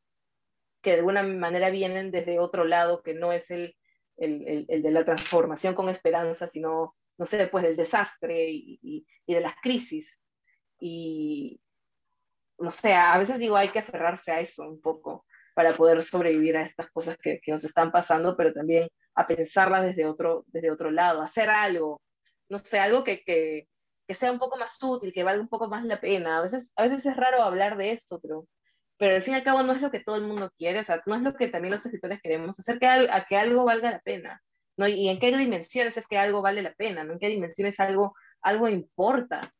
que de alguna manera vienen desde otro lado, que no es el, el, el, de la transformación con esperanza, sino, no sé, pues del desastre y, y, de las crisis. Y, no sé, a veces digo, hay que aferrarse a eso un poco para poder sobrevivir a estas cosas que, que nos están pasando, pero también a pensarlas desde otro, desde otro lado, hacer algo, no sé, algo que, que sea un poco más útil, que valga un poco más la pena. A veces, a veces es raro hablar de esto, pero, pero al fin y al cabo no es lo que todo el mundo quiere, o sea, no es lo que también los escritores queremos, hacer que, a que algo valga la pena, ¿no? Y en qué dimensiones es que algo vale la pena, ¿no? En qué dimensiones algo, algo importa.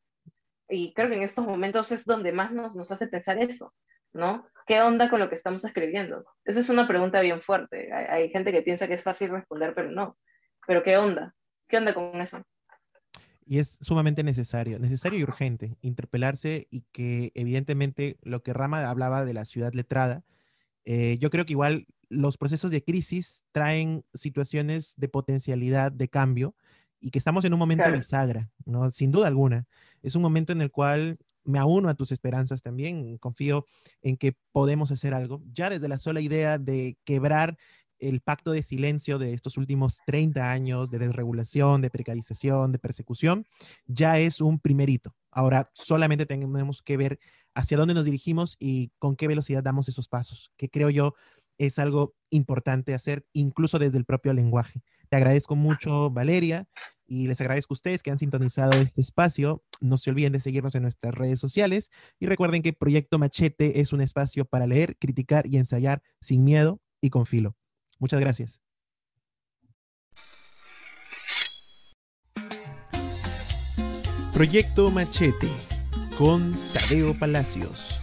Y creo que en estos momentos es donde más nos, nos hace pensar eso, ¿no? ¿Qué onda con lo que estamos escribiendo? Esa es una pregunta bien fuerte. Hay, hay gente que piensa que es fácil responder, pero no. Pero ¿qué onda? ¿Qué onda con eso? Y es sumamente necesario, necesario y urgente interpelarse y que evidentemente lo que Rama hablaba de la ciudad letrada, eh, yo creo que igual los procesos de crisis traen situaciones de potencialidad de cambio y que estamos en un momento bisagra, ¿no? Sin duda alguna. Es un momento en el cual me auno a tus esperanzas también, confío en que podemos hacer algo. Ya desde la sola idea de quebrar el pacto de silencio de estos últimos 30 años de desregulación, de precarización, de persecución, ya es un primerito. Ahora solamente tenemos que ver hacia dónde nos dirigimos y con qué velocidad damos esos pasos, que creo yo es algo importante hacer incluso desde el propio lenguaje. Te agradezco mucho, Valeria, y les agradezco a ustedes que han sintonizado este espacio. No se olviden de seguirnos en nuestras redes sociales y recuerden que Proyecto Machete es un espacio para leer, criticar y ensayar sin miedo y con filo. Muchas gracias. Proyecto Machete con Tadeo Palacios.